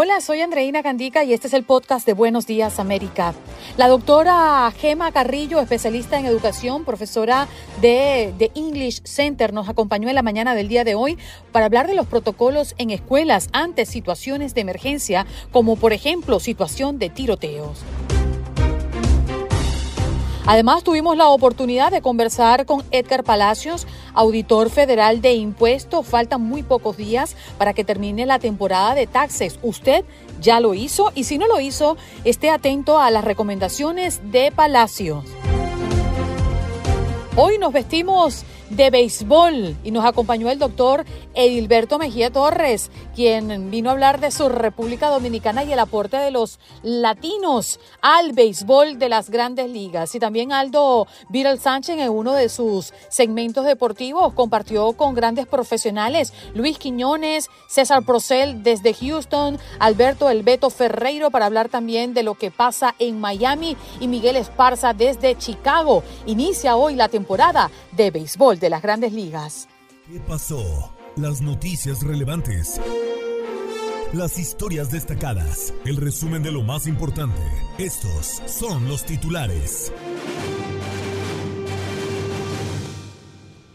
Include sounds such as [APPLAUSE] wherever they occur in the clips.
Hola, soy Andreina Candica y este es el podcast de Buenos Días América. La doctora Gema Carrillo, especialista en educación, profesora de The English Center, nos acompañó en la mañana del día de hoy para hablar de los protocolos en escuelas ante situaciones de emergencia, como por ejemplo situación de tiroteos. Además, tuvimos la oportunidad de conversar con Edgar Palacios, auditor federal de impuestos. Faltan muy pocos días para que termine la temporada de taxes. ¿Usted ya lo hizo? Y si no lo hizo, esté atento a las recomendaciones de Palacios. Hoy nos vestimos de béisbol y nos acompañó el doctor Edilberto Mejía Torres, quien vino a hablar de su República Dominicana y el aporte de los latinos al béisbol de las grandes ligas. Y también Aldo Viral Sánchez en uno de sus segmentos deportivos compartió con grandes profesionales, Luis Quiñones, César Procel desde Houston, Alberto Elbeto Ferreiro para hablar también de lo que pasa en Miami y Miguel Esparza desde Chicago. Inicia hoy la temporada de béisbol de las grandes ligas. ¿Qué pasó? Las noticias relevantes. Las historias destacadas. El resumen de lo más importante. Estos son los titulares.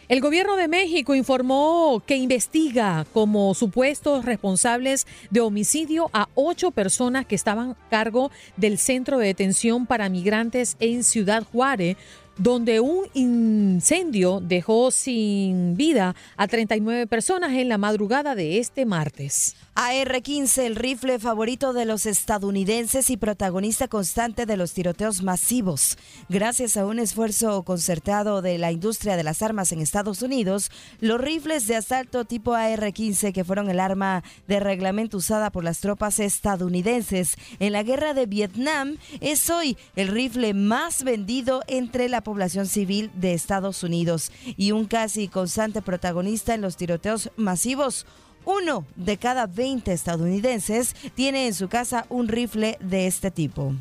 El gobierno de México informó que investiga como supuestos responsables de homicidio a ocho personas que estaban a cargo del centro de detención para migrantes en Ciudad Juárez, donde un incendio dejó sin vida a 39 personas en la madrugada de este martes. AR-15, el rifle favorito de los estadounidenses y protagonista constante de los tiroteos masivos. Gracias a un esfuerzo concertado de la industria de las armas en Estados Unidos, los rifles de asalto tipo AR-15, que fueron el arma de reglamento usada por las tropas estadounidenses en la guerra de Vietnam, es hoy el rifle más vendido entre la población civil de Estados Unidos y un casi constante protagonista en los tiroteos masivos. Uno de cada 20 estadounidenses tiene en su casa un rifle de este tipo.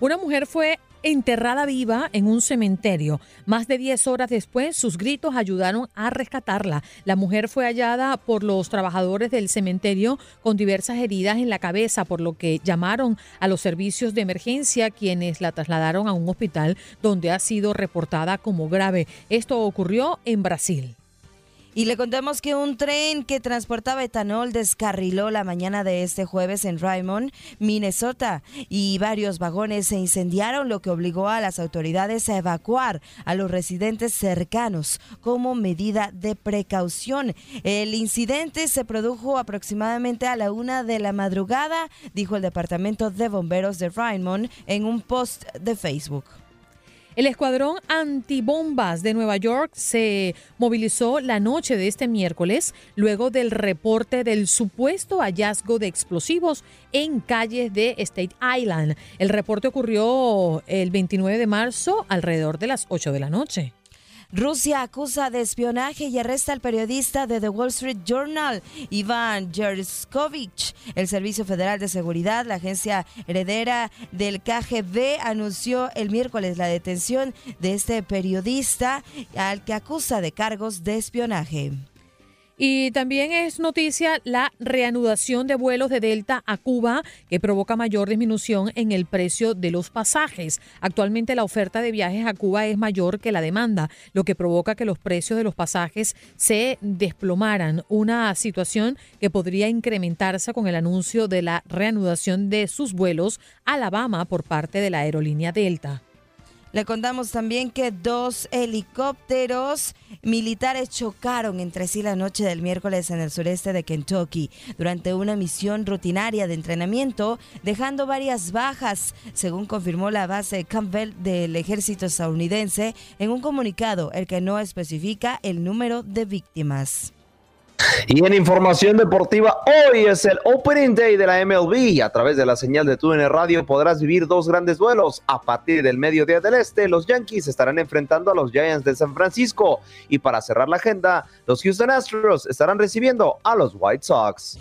Una mujer fue enterrada viva en un cementerio. Más de 10 horas después, sus gritos ayudaron a rescatarla. La mujer fue hallada por los trabajadores del cementerio con diversas heridas en la cabeza, por lo que llamaron a los servicios de emergencia, quienes la trasladaron a un hospital donde ha sido reportada como grave. Esto ocurrió en Brasil. Y le contamos que un tren que transportaba etanol descarriló la mañana de este jueves en Raymond, Minnesota, y varios vagones se incendiaron, lo que obligó a las autoridades a evacuar a los residentes cercanos como medida de precaución. El incidente se produjo aproximadamente a la una de la madrugada, dijo el Departamento de Bomberos de Raymond en un post de Facebook. El escuadrón antibombas de Nueva York se movilizó la noche de este miércoles luego del reporte del supuesto hallazgo de explosivos en calles de State Island. El reporte ocurrió el 29 de marzo alrededor de las 8 de la noche. Rusia acusa de espionaje y arresta al periodista de The Wall Street Journal, Iván Yerskovich. El Servicio Federal de Seguridad, la agencia heredera del KGB, anunció el miércoles la detención de este periodista al que acusa de cargos de espionaje. Y también es noticia la reanudación de vuelos de Delta a Cuba que provoca mayor disminución en el precio de los pasajes. Actualmente la oferta de viajes a Cuba es mayor que la demanda, lo que provoca que los precios de los pasajes se desplomaran, una situación que podría incrementarse con el anuncio de la reanudación de sus vuelos a Alabama por parte de la aerolínea Delta. Le contamos también que dos helicópteros militares chocaron entre sí la noche del miércoles en el sureste de Kentucky durante una misión rutinaria de entrenamiento, dejando varias bajas, según confirmó la base Campbell del ejército estadounidense en un comunicado, el que no especifica el número de víctimas. Y en información deportiva, hoy es el Opening Day de la MLB a través de la señal de TUN Radio podrás vivir dos grandes duelos. A partir del mediodía del este, los Yankees estarán enfrentando a los Giants de San Francisco y para cerrar la agenda, los Houston Astros estarán recibiendo a los White Sox.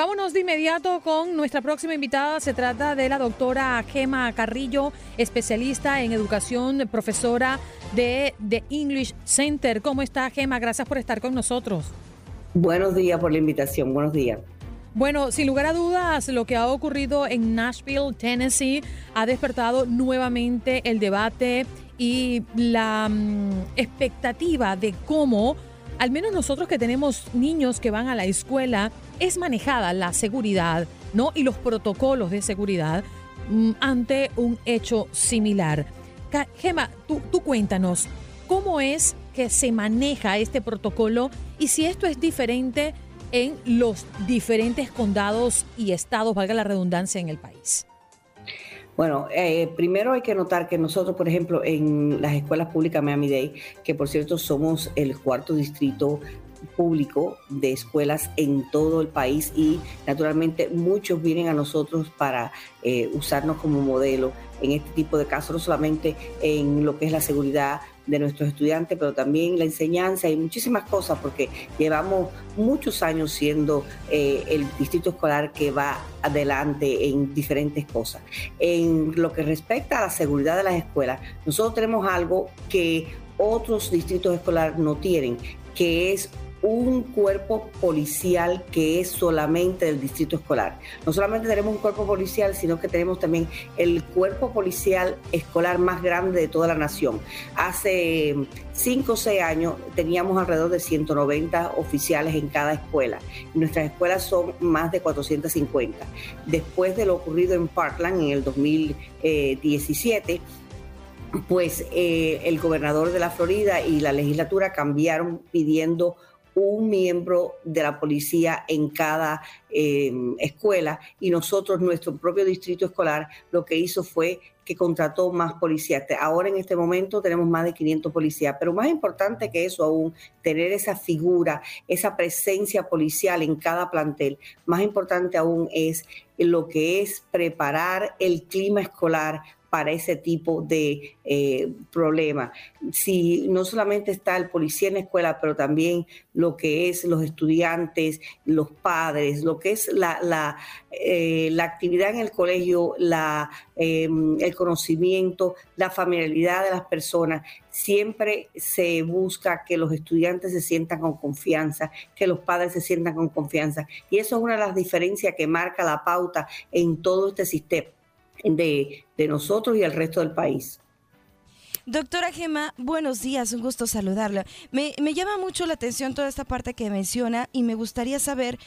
Vámonos de inmediato con nuestra próxima invitada. Se trata de la doctora Gema Carrillo, especialista en educación, profesora de The English Center. ¿Cómo está Gema? Gracias por estar con nosotros. Buenos días por la invitación. Buenos días. Bueno, sin lugar a dudas, lo que ha ocurrido en Nashville, Tennessee, ha despertado nuevamente el debate y la mm, expectativa de cómo al menos nosotros que tenemos niños que van a la escuela, es manejada la seguridad, ¿no? Y los protocolos de seguridad mm, ante un hecho similar. Gema, tú, tú cuéntanos, ¿cómo es que se maneja este protocolo y si esto es diferente en los diferentes condados y estados, valga la redundancia, en el país? Bueno, eh, primero hay que notar que nosotros, por ejemplo, en las escuelas públicas Miami-Dade, que por cierto somos el cuarto distrito público de escuelas en todo el país y naturalmente muchos vienen a nosotros para eh, usarnos como modelo en este tipo de casos, no solamente en lo que es la seguridad de nuestros estudiantes, pero también la enseñanza y muchísimas cosas, porque llevamos muchos años siendo eh, el distrito escolar que va adelante en diferentes cosas. En lo que respecta a la seguridad de las escuelas, nosotros tenemos algo que otros distritos escolares no tienen, que es un cuerpo policial que es solamente del distrito escolar. No solamente tenemos un cuerpo policial, sino que tenemos también el cuerpo policial escolar más grande de toda la nación. Hace cinco o seis años teníamos alrededor de 190 oficiales en cada escuela. Nuestras escuelas son más de 450. Después de lo ocurrido en Parkland en el 2017, pues eh, el gobernador de la Florida y la legislatura cambiaron pidiendo un miembro de la policía en cada em, escuela y nosotros, nuestro propio distrito escolar, lo que hizo fue que contrató más policías. Ahora en este momento tenemos más de 500 policías, pero más importante que eso aún, tener esa figura, esa presencia policial en cada plantel, más importante aún es lo que es preparar el clima escolar para ese tipo de eh, problema. Si no solamente está el policía en la escuela, pero también lo que es los estudiantes, los padres, lo que es la, la, eh, actividad en el colegio, la, em, el conocimiento, la familiaridad de las personas, siempre se busca que los estudiantes se sientan con confianza, que los padres se sientan con confianza. Y eso es una de las diferencias que marca la pauta en todo este sistema de, nosotros y el resto del país. Doctora Gema, buenos días, un gusto saludarla. Me, llama mucho la atención toda esta parte que menciona y me gustaría saber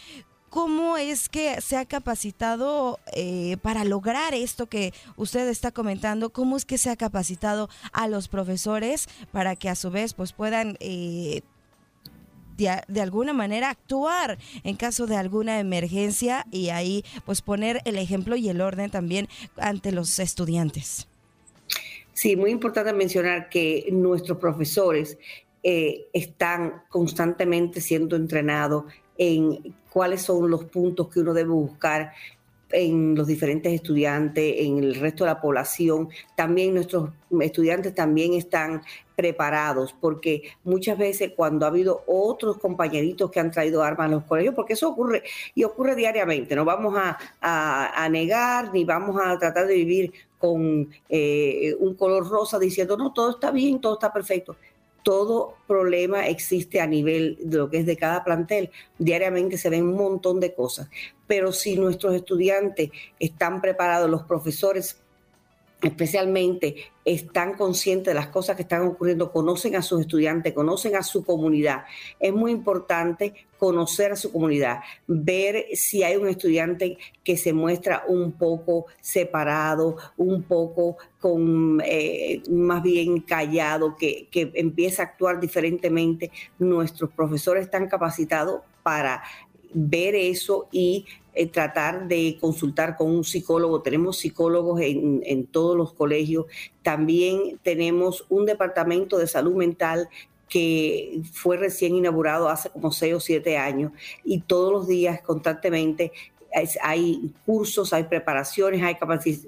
cómo es que se ha capacitado eh, para lograr esto que usted está comentando, cómo es que se ha capacitado a los profesores para que a su vez pues puedan eh, de, alguna manera actuar en caso de alguna emergencia y ahí pues poner el ejemplo y el orden también ante los estudiantes. Sí, muy importante mencionar que nuestros profesores eh, están constantemente siendo entrenados en cuáles son los puntos que uno debe buscar en los diferentes estudiantes, en el resto de la población. También nuestros estudiantes también están preparados, porque muchas veces cuando ha habido otros compañeritos que han traído armas a los colegios, porque eso ocurre y ocurre diariamente, no vamos a, negar ni vamos a tratar de vivir con eh, un color rosa diciendo, no, todo está bien, todo está perfecto todo problema existe a nivel de lo que es de cada plantel. Diariamente se ven un montón de cosas. Pero si nuestros estudiantes están preparados, los profesores especialmente están conscientes de las cosas que están ocurriendo, conocen a sus estudiantes, conocen a su comunidad. Es muy importante conocer a su comunidad, ver si hay un estudiante que se muestra un poco separado, un poco con eh, más bien callado, que, que empieza a actuar diferentemente. Nuestros profesores están capacitados para ver eso y eh, tratar de consultar con un psicólogo. Tenemos psicólogos en, en, todos los colegios. También tenemos un departamento de salud mental que fue recién inaugurado hace como seis o siete años y todos los días constantemente hay cursos, hay preparaciones, hay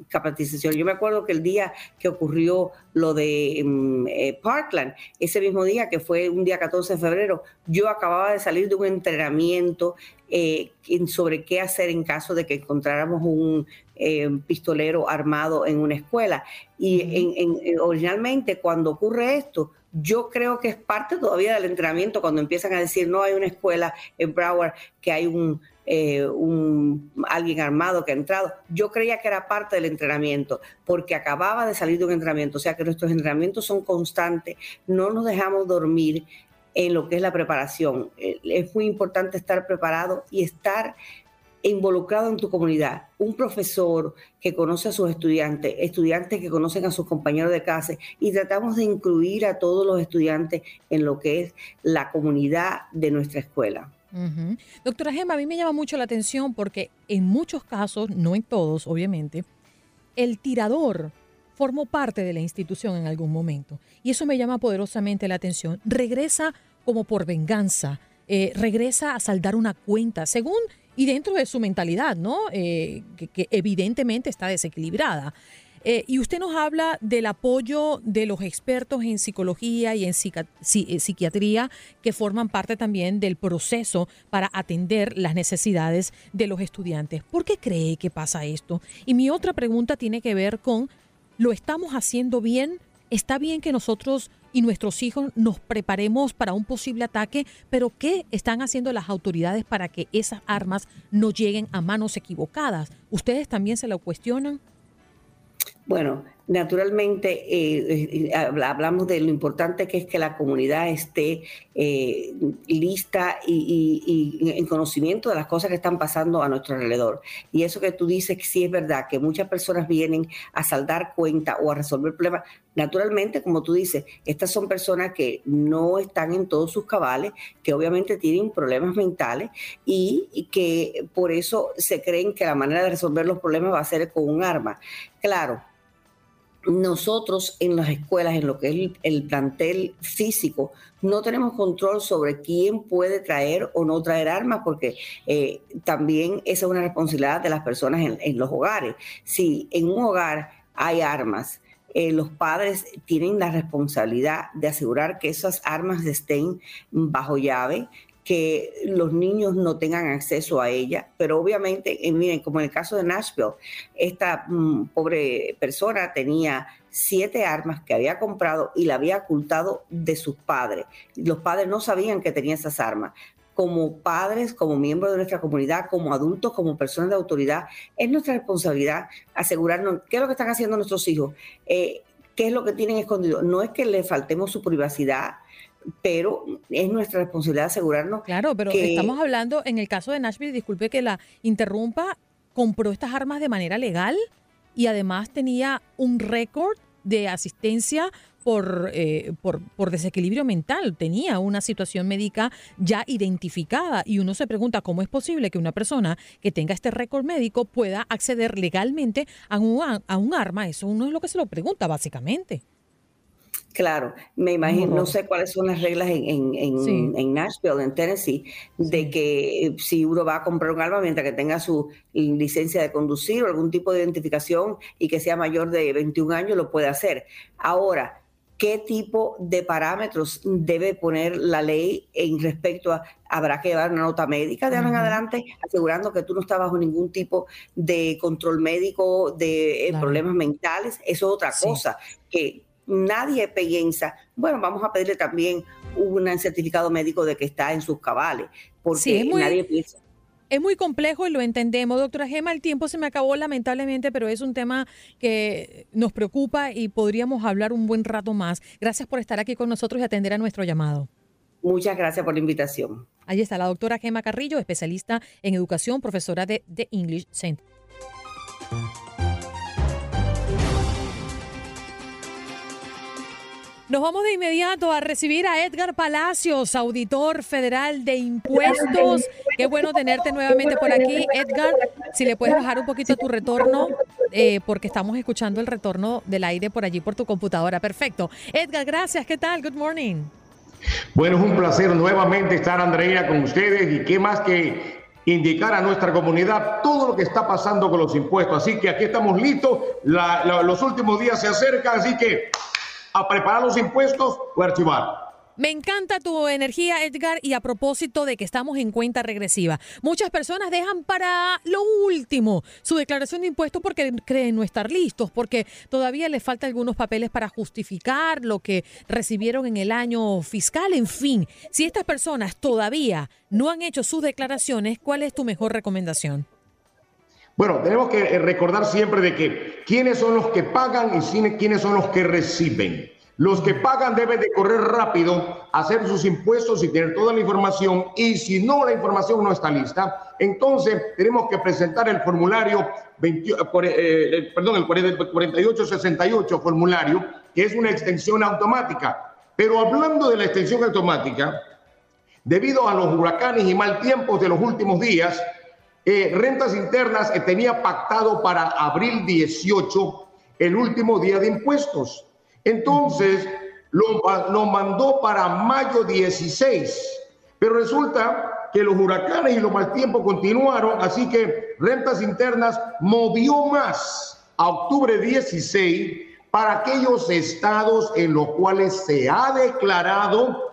capacitación. Yo me acuerdo que el día que ocurrió lo de mm, eh, Parkland, ese mismo día, que fue un día 14 de febrero, yo acababa de salir de un entrenamiento eh, sobre qué hacer en caso de que encontráramos un eh, pistolero armado en una escuela. Y originalmente cuando ocurre esto, yo creo que es parte todavía del entrenamiento cuando empiezan a decir no hay una escuela en Broward que hay un eh, un, alguien armado que ha entrado. Yo creía que era parte del entrenamiento, porque acababa de salir de un entrenamiento, o sea que nuestros entrenamientos son constantes, no nos dejamos dormir en lo que es la preparación. Eh, es muy importante estar preparado y estar involucrado en tu comunidad. Un profesor que conoce a sus estudiantes, estudiantes que conocen a sus compañeros de clase y tratamos de incluir a todos los estudiantes en lo que es la comunidad de nuestra escuela. Doctora Gemma, a mí me llama mucho la atención porque en muchos casos, no en todos, obviamente, el tirador formó parte de la institución en algún momento. Y eso me llama poderosamente la atención. Regresa como por venganza, eh, regresa a saldar una cuenta, según y dentro de su mentalidad, ¿no? Eh, que, evidentemente está desequilibrada. Eh, y usted nos habla del apoyo de los expertos en psicología y en eh, psiquiatría que forman parte también del proceso para atender las necesidades de los estudiantes. ¿Por qué cree que pasa esto? Y mi otra pregunta tiene que ver con, ¿lo estamos haciendo bien? ¿Está bien que nosotros y nuestros hijos nos preparemos para un posible ataque, pero ¿qué están haciendo las autoridades para que esas armas no lleguen a manos equivocadas? ¿Ustedes también se lo cuestionan? Bueno, naturalmente eh, eh, hablamos de lo importante que es que la comunidad esté eh, lista y, en conocimiento de las cosas que están pasando a nuestro alrededor. Y eso que tú dices, sí es verdad, que muchas personas vienen a saldar cuenta o a resolver problemas. Naturalmente, como tú dices, estas son personas que no están en todos sus cabales, que obviamente tienen problemas mentales y que por eso se creen que la manera de resolver los problemas va a ser con un arma. Claro, nosotros en las escuelas, en lo que es el, plantel físico, no tenemos control sobre quién puede traer o no traer armas, porque eh, también esa es una responsabilidad de las personas en, los hogares. Si en un hogar hay armas, eh, los padres tienen la responsabilidad de asegurar que esas armas estén bajo llave, que los niños no tengan acceso a ella, pero obviamente, eh, miren, como en el caso de Nashville, esta mm, pobre persona tenía siete armas que había comprado y la había ocultado de sus padres. Los padres no sabían que tenía esas armas. Como padres, como miembros de nuestra comunidad, como adultos, como personas de autoridad, es nuestra responsabilidad asegurarnos qué es lo que están haciendo nuestros hijos, eh, qué es lo que tienen escondido. No es que le faltemos su privacidad, pero es nuestra responsabilidad asegurarnos. Claro, pero estamos hablando, en el caso de Nashville, disculpe que la interrumpa, compró estas armas de manera legal y además tenía un récord de asistencia por, eh, por, por, desequilibrio mental, tenía una situación médica ya identificada y uno se pregunta cómo es posible que una persona que tenga este récord médico pueda acceder legalmente a un, a un arma. Eso uno es lo que se lo pregunta básicamente. Claro, me imagino, no sé cuáles son las reglas en, en, Nashville, en Tennessee, de que si uno va a comprar un arma mientras que tenga su licencia de conducir o algún tipo de identificación y que sea mayor de 21 años, lo puede hacer. Ahora, ¿qué tipo de parámetros debe poner la ley en respecto a, habrá que llevar una nota médica de ahora en adelante, asegurando que tú no estás bajo ningún tipo de control médico, de eh, problemas mentales? Eso es otra cosa que nadie piensa, bueno, vamos a pedirle también un certificado médico de que está en sus cabales, porque nadie piensa. Es muy complejo y lo entendemos. Doctora Gema, el tiempo se me acabó lamentablemente, pero es un tema que nos preocupa y podríamos hablar un buen rato más. Gracias por estar aquí con nosotros y atender a nuestro llamado. Muchas gracias por la invitación. Ahí está la doctora Gema Carrillo, especialista en educación, profesora de The English Center. Nos vamos de inmediato a recibir a Edgar Palacios, auditor federal de impuestos. Qué bueno tenerte nuevamente por aquí. Edgar, si le puedes bajar un poquito tu retorno, eh, porque estamos escuchando el retorno del aire por allí por tu computadora. Perfecto. Edgar, gracias. ¿Qué tal? Good morning. Bueno, es un placer nuevamente estar, Andreina, con ustedes y qué más que indicar a nuestra comunidad todo lo que está pasando con los impuestos. Así que aquí estamos listos, los últimos días se acercan, así que a preparar los impuestos o archivar. Me encanta tu energía, Edgar, y a propósito de que estamos en cuenta regresiva. Muchas personas dejan para lo último su declaración de impuestos porque creen no estar listos, porque todavía les falta algunos papeles para justificar lo que recibieron en el año fiscal. En fin, si estas personas todavía no han hecho sus declaraciones, ¿cuál es tu mejor recomendación? Bueno, tenemos que eh, recordar siempre de que quiénes son los que pagan y quiénes son los que reciben. Los que pagan deben de correr rápido, hacer sus impuestos y tener toda la información. Y si no, la información no está lista, entonces tenemos que presentar el formulario, 20, eh, eh, perdón, el 4868 formulario, que es una extensión automática. Pero hablando de la extensión automática, debido a los huracanes y mal tiempos de los últimos días, eh, rentas internas tenía pactado para abril 18 el último día de impuestos. Entonces lo, mandó para mayo 16, pero resulta que los huracanes y los mal tiempos continuaron, así que rentas internas movió más a octubre 16 para aquellos estados en los cuales se ha declarado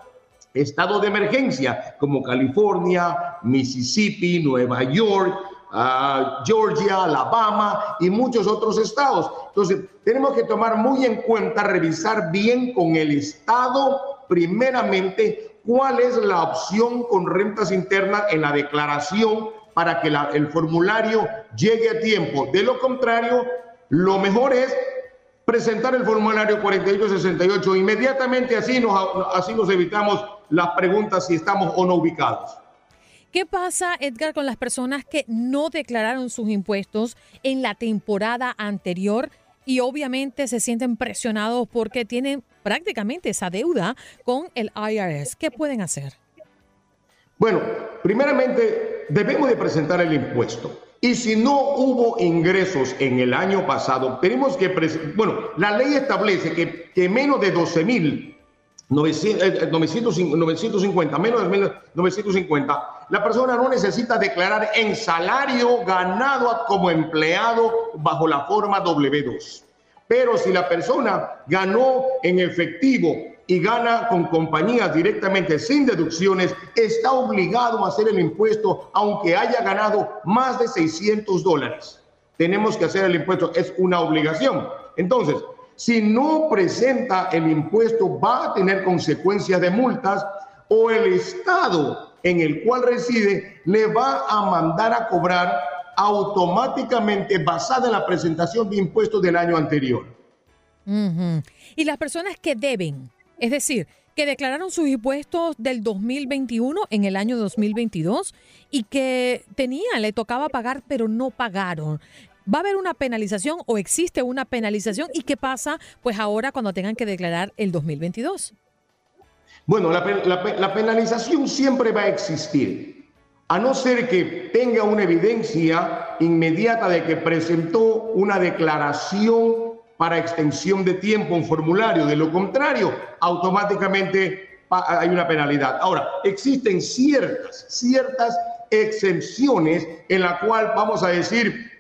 estado de emergencia, como California, Mississippi, Nueva York, Georgia, Alabama y muchos otros estados. Entonces, tenemos que tomar muy en cuenta, revisar bien con el estado, primeramente, cuál es la opción con rentas internas en la declaración para que el formulario llegue a tiempo. De lo contrario, lo mejor es presentar el formulario 4868 inmediatamente, así nos, así nos evitamos las preguntas si estamos o no ubicados. ¿Qué pasa, Edgar, con las personas que no declararon sus impuestos en la temporada anterior y obviamente se sienten presionados porque tienen prácticamente esa deuda con el IRS? ¿Qué pueden hacer? Bueno, primeramente debemos de presentar el impuesto. Y si no hubo ingresos en el año pasado, tenemos que, bueno, la ley establece que, que menos de 12 mil 950, menos de 950, la persona no necesita declarar en salario ganado como empleado bajo la forma W2. Pero si la persona ganó en efectivo y gana con compañías directamente sin deducciones, está obligado a hacer el impuesto aunque haya ganado más de 600 dólares. Tenemos que hacer el impuesto, es una obligación. Entonces, si no presenta el impuesto va a tener consecuencias de multas o el Estado en el cual reside le va a mandar a cobrar automáticamente basada en la presentación de impuestos del año anterior. Y las personas que deben, es decir, que declararon sus impuestos del 2021 en el año 2022 y que tenían, le tocaba pagar, pero no pagaron. ¿Va a haber una penalización o existe una penalización? ¿Y qué pasa pues ahora cuando tengan que declarar el 2022? Bueno, la, penalización siempre va a existir, a no ser que tenga una evidencia inmediata de que presentó una declaración para extensión de tiempo, un formulario. De lo contrario, automáticamente hay una penalidad. Ahora, existen ciertas, ciertas excepciones en la cual vamos a decir,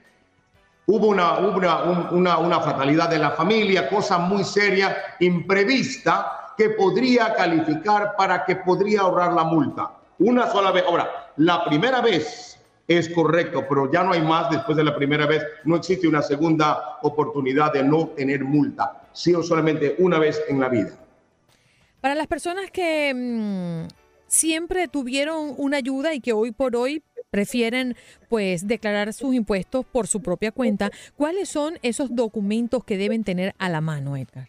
hubo una, una, una, fatalidad de la familia, cosa muy seria, imprevista, que podría calificar para que podría ahorrar la multa. Una sola vez. Ahora, la primera vez es correcto, pero ya no hay más después de la primera vez. No existe una segunda oportunidad de no tener multa, sino solamente una vez en la vida. Para las personas que mm, siempre tuvieron una ayuda y que hoy por hoy prefieren pues declarar sus impuestos por su propia cuenta, ¿cuáles son esos documentos que deben tener a la mano, Edgar?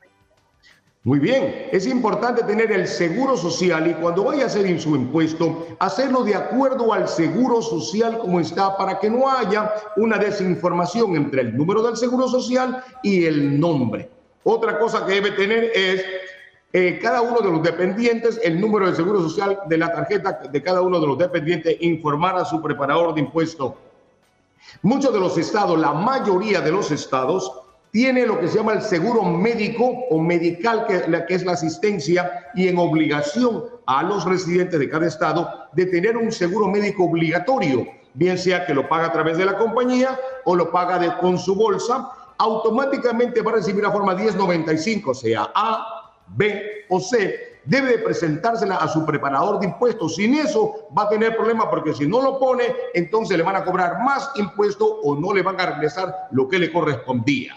Muy bien, es importante tener el seguro social y cuando vaya a hacer su impuesto, hacerlo de acuerdo al seguro social como está para que no haya una desinformación entre el número del seguro social y el nombre. Otra cosa que debe tener es cada uno de los dependientes, el número de seguro social de la tarjeta de cada uno de los dependientes, informar a su preparador de impuesto. Muchos de los estados, la mayoría de los estados, tiene lo que se llama el seguro médico o medical, que, que es la asistencia, y en obligación a los residentes de cada estado de tener un seguro médico obligatorio, bien sea que lo paga a través de la compañía o lo paga de, con su bolsa, automáticamente va a recibir la forma 1095, sea A, B o C, debe de presentársela a su preparador de impuestos. Sin eso va a tener problemas porque si no lo pone, entonces le van a cobrar más impuestos o no le van a regresar lo que le correspondía.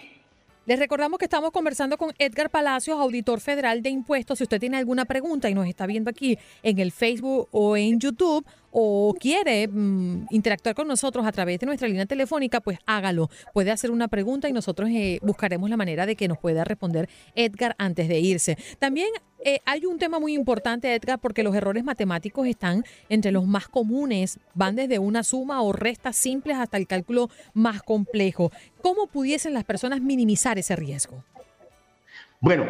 Les recordamos que estamos conversando con Edgar Palacios, auditor federal de impuestos. Si usted tiene alguna pregunta y nos está viendo aquí en el Facebook o en YouTube, o quiere mm, interactuar con nosotros a través de nuestra línea telefónica, pues hágalo. Puede hacer una pregunta y nosotros eh, buscaremos la manera de que nos pueda responder Edgar antes de irse. También eh, hay un tema muy importante, Edgar, porque los errores matemáticos están entre los más comunes, van desde una suma o resta simples hasta el cálculo más complejo. ¿Cómo pudiesen las personas minimizar ese riesgo? Bueno,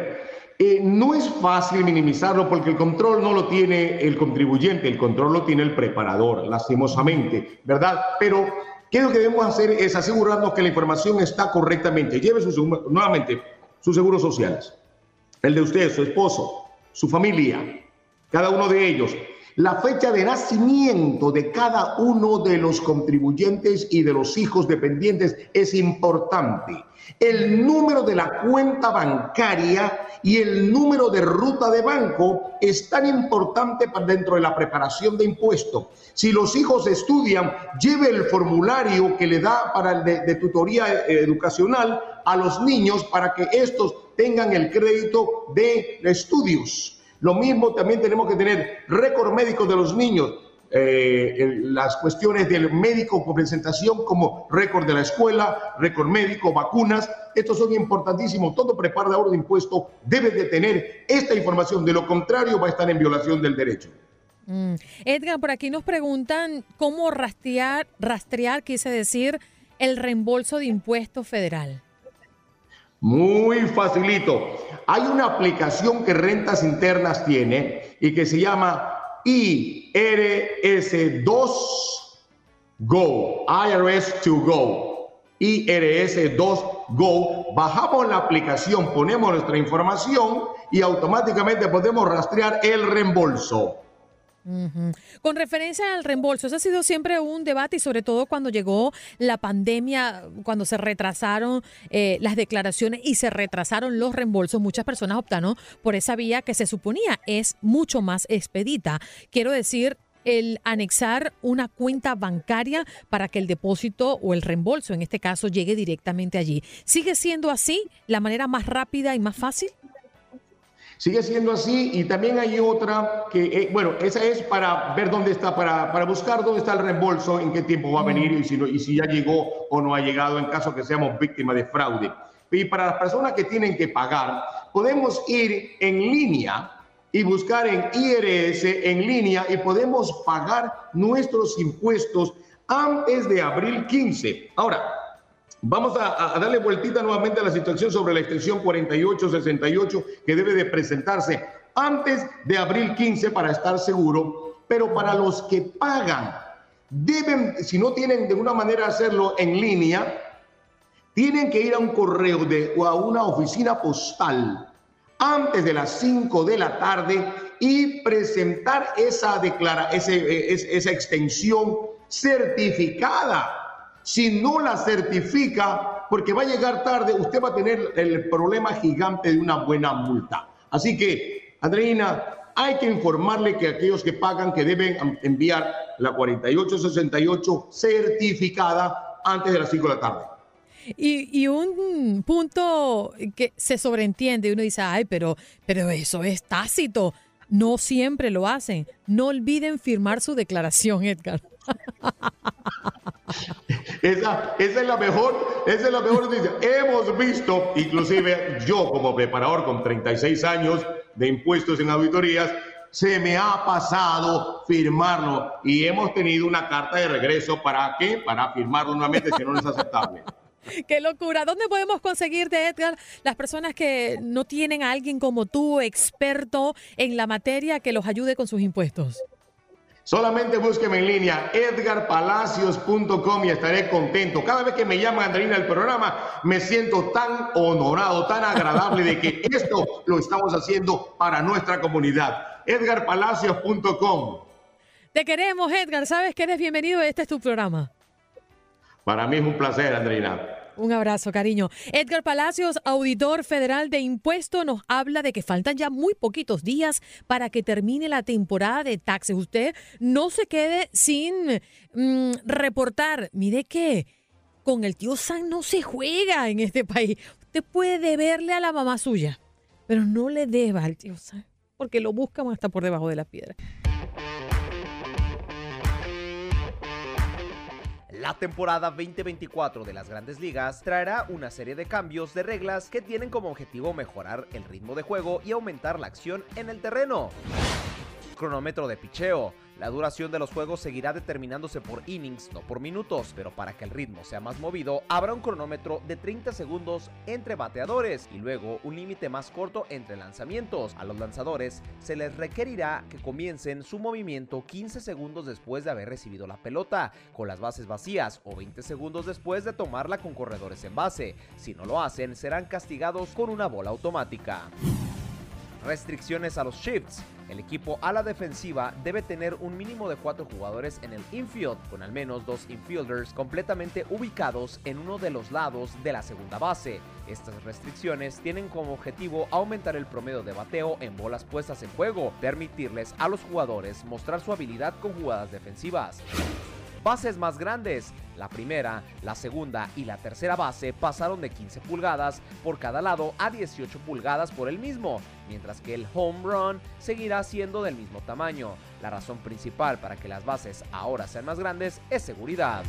eh, no es fácil minimizarlo porque el control no lo tiene el contribuyente, el control lo tiene el preparador, lastimosamente, ¿verdad? Pero, ¿qué es lo que debemos hacer? Es asegurarnos que la información está correctamente. Lleve nuevamente sus seguros sociales, el de usted, su esposo, su familia, cada uno de ellos. La fecha de nacimiento de cada uno de los contribuyentes y de los hijos dependientes es importante. El número de la cuenta bancaria y el número de ruta de banco es tan importante para dentro de la preparación de impuestos. Si los hijos estudian, lleve el formulario que le da para el de, de tutoría eh, educacional a los niños para que estos tengan el crédito de estudios. Lo mismo también tenemos que tener récord médico de los niños, eh, las cuestiones del médico con presentación como récord de la escuela, récord médico, vacunas. Estos son importantísimos. Todo preparador de impuestos debe de tener esta información. De lo contrario, va a estar en violación del derecho. Mm. Edgar, por aquí nos preguntan cómo rastrear, rastrear, quise decir, el reembolso de impuestos federal. Muy facilito. Hay una aplicación que Rentas Internas tiene y que se llama IRS2 Go, IRS 2 Go, IRS 2 Go. Bajamos la aplicación, ponemos nuestra información y automáticamente podemos rastrear el reembolso. Con referencia al reembolso, ese ha sido siempre un debate y sobre todo cuando llegó la pandemia, cuando se retrasaron eh, las declaraciones y se retrasaron los reembolsos, muchas personas optaron por esa vía que se suponía es mucho más expedita. Quiero decir, el anexar una cuenta bancaria para que el depósito o el reembolso, en este caso, llegue directamente allí. ¿Sigue siendo así la manera más rápida y más fácil? Sigue siendo así y también hay otra que, eh, bueno, esa es para ver dónde está, para, para, buscar dónde está el reembolso, en qué tiempo va a venir y si, y si ya llegó o no ha llegado en caso que seamos víctimas de fraude. Y para las personas que tienen que pagar, podemos ir en línea y buscar en IRS en línea y podemos pagar nuestros impuestos antes de abril 15. Ahora, Vamos a, darle vueltita nuevamente a la situación sobre la extensión 4868 que debe de presentarse antes de abril 15 para estar seguro, pero para los que pagan, deben, si no tienen de una manera hacerlo en línea, tienen que ir a un correo o a una oficina postal antes de las 5 de la tarde y presentar esa, declara, ese, esa extensión certificada si no la certifica, porque va a llegar tarde, usted va a tener el problema gigante de una buena multa. Así que, Andreina, hay que informarle que aquellos que pagan que deben enviar la 4868 certificada antes de las 5 de la tarde. Y, y, un punto que se sobreentiende, uno dice, ay, pero, pero eso es tácito. No siempre lo hacen. No olviden firmar su declaración, Edgar. Esa, esa, es la mejor, esa es la mejor noticia. Hemos visto, inclusive yo como preparador con 36 años de impuestos en auditorías, se me ha pasado firmarlo y hemos tenido una carta de regreso para qué? Para firmarlo nuevamente si no es aceptable. [LAUGHS] Qué locura. ¿Dónde podemos conseguirte, Edgar, las personas que no tienen a alguien como tú, experto en la materia, que los ayude con sus impuestos? Solamente búsqueme en línea edgarpalacios.com y estaré contento. Cada vez que me llama Andrina al programa, me siento tan honorado, tan agradable de que [LAUGHS] esto lo estamos haciendo para nuestra comunidad. edgarpalacios.com. Te queremos, Edgar. Sabes que eres bienvenido. Este es tu programa. Para mí es un placer, Andrina. Un abrazo, cariño. Edgar Palacios, auditor federal de impuestos, nos habla de que faltan ya muy poquitos días para que termine la temporada de taxes. Usted no se quede sin mm, reportar. Mire que con el tío San no se juega en este país. Usted puede deberle a la mamá suya, pero no le deba al tío San, porque lo buscan hasta por debajo de la piedra. La temporada 2024 de las grandes ligas traerá una serie de cambios de reglas que tienen como objetivo mejorar el ritmo de juego y aumentar la acción en el terreno. Cronómetro de picheo. La duración de los juegos seguirá determinándose por innings, no por minutos, pero para que el ritmo sea más movido, habrá un cronómetro de 30 segundos entre bateadores y luego un límite más corto entre lanzamientos. A los lanzadores se les requerirá que comiencen su movimiento 15 segundos después de haber recibido la pelota, con las bases vacías, o 20 segundos después de tomarla con corredores en base. Si no lo hacen, serán castigados con una bola automática. Restricciones a los shifts. El equipo a la defensiva debe tener un mínimo de cuatro jugadores en el infield, con al menos dos infielders completamente ubicados en uno de los lados de la segunda base. Estas restricciones tienen como objetivo aumentar el promedio de bateo en bolas puestas en juego, permitirles a los jugadores mostrar su habilidad con jugadas defensivas bases más grandes. La primera, la segunda y la tercera base pasaron de 15 pulgadas por cada lado a 18 pulgadas por el mismo, mientras que el home run seguirá siendo del mismo tamaño. La razón principal para que las bases ahora sean más grandes es seguridad.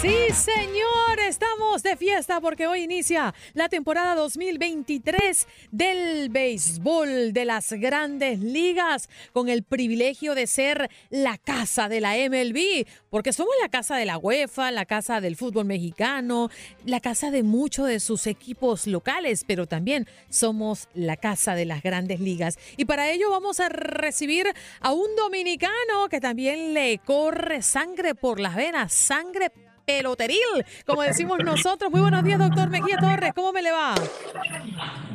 Sí, señor, estamos de fiesta porque hoy inicia la temporada 2023 del béisbol de las grandes ligas con el privilegio de ser la casa de la MLB, porque somos la casa de la UEFA, la casa del fútbol mexicano, la casa de muchos de sus equipos locales, pero también somos la casa de las grandes ligas. Y para ello vamos a recibir a un dominicano que también le corre sangre por las venas, sangre peloteril, como decimos nosotros. Muy buenos días, doctor Mejía Torres. ¿Cómo me le va?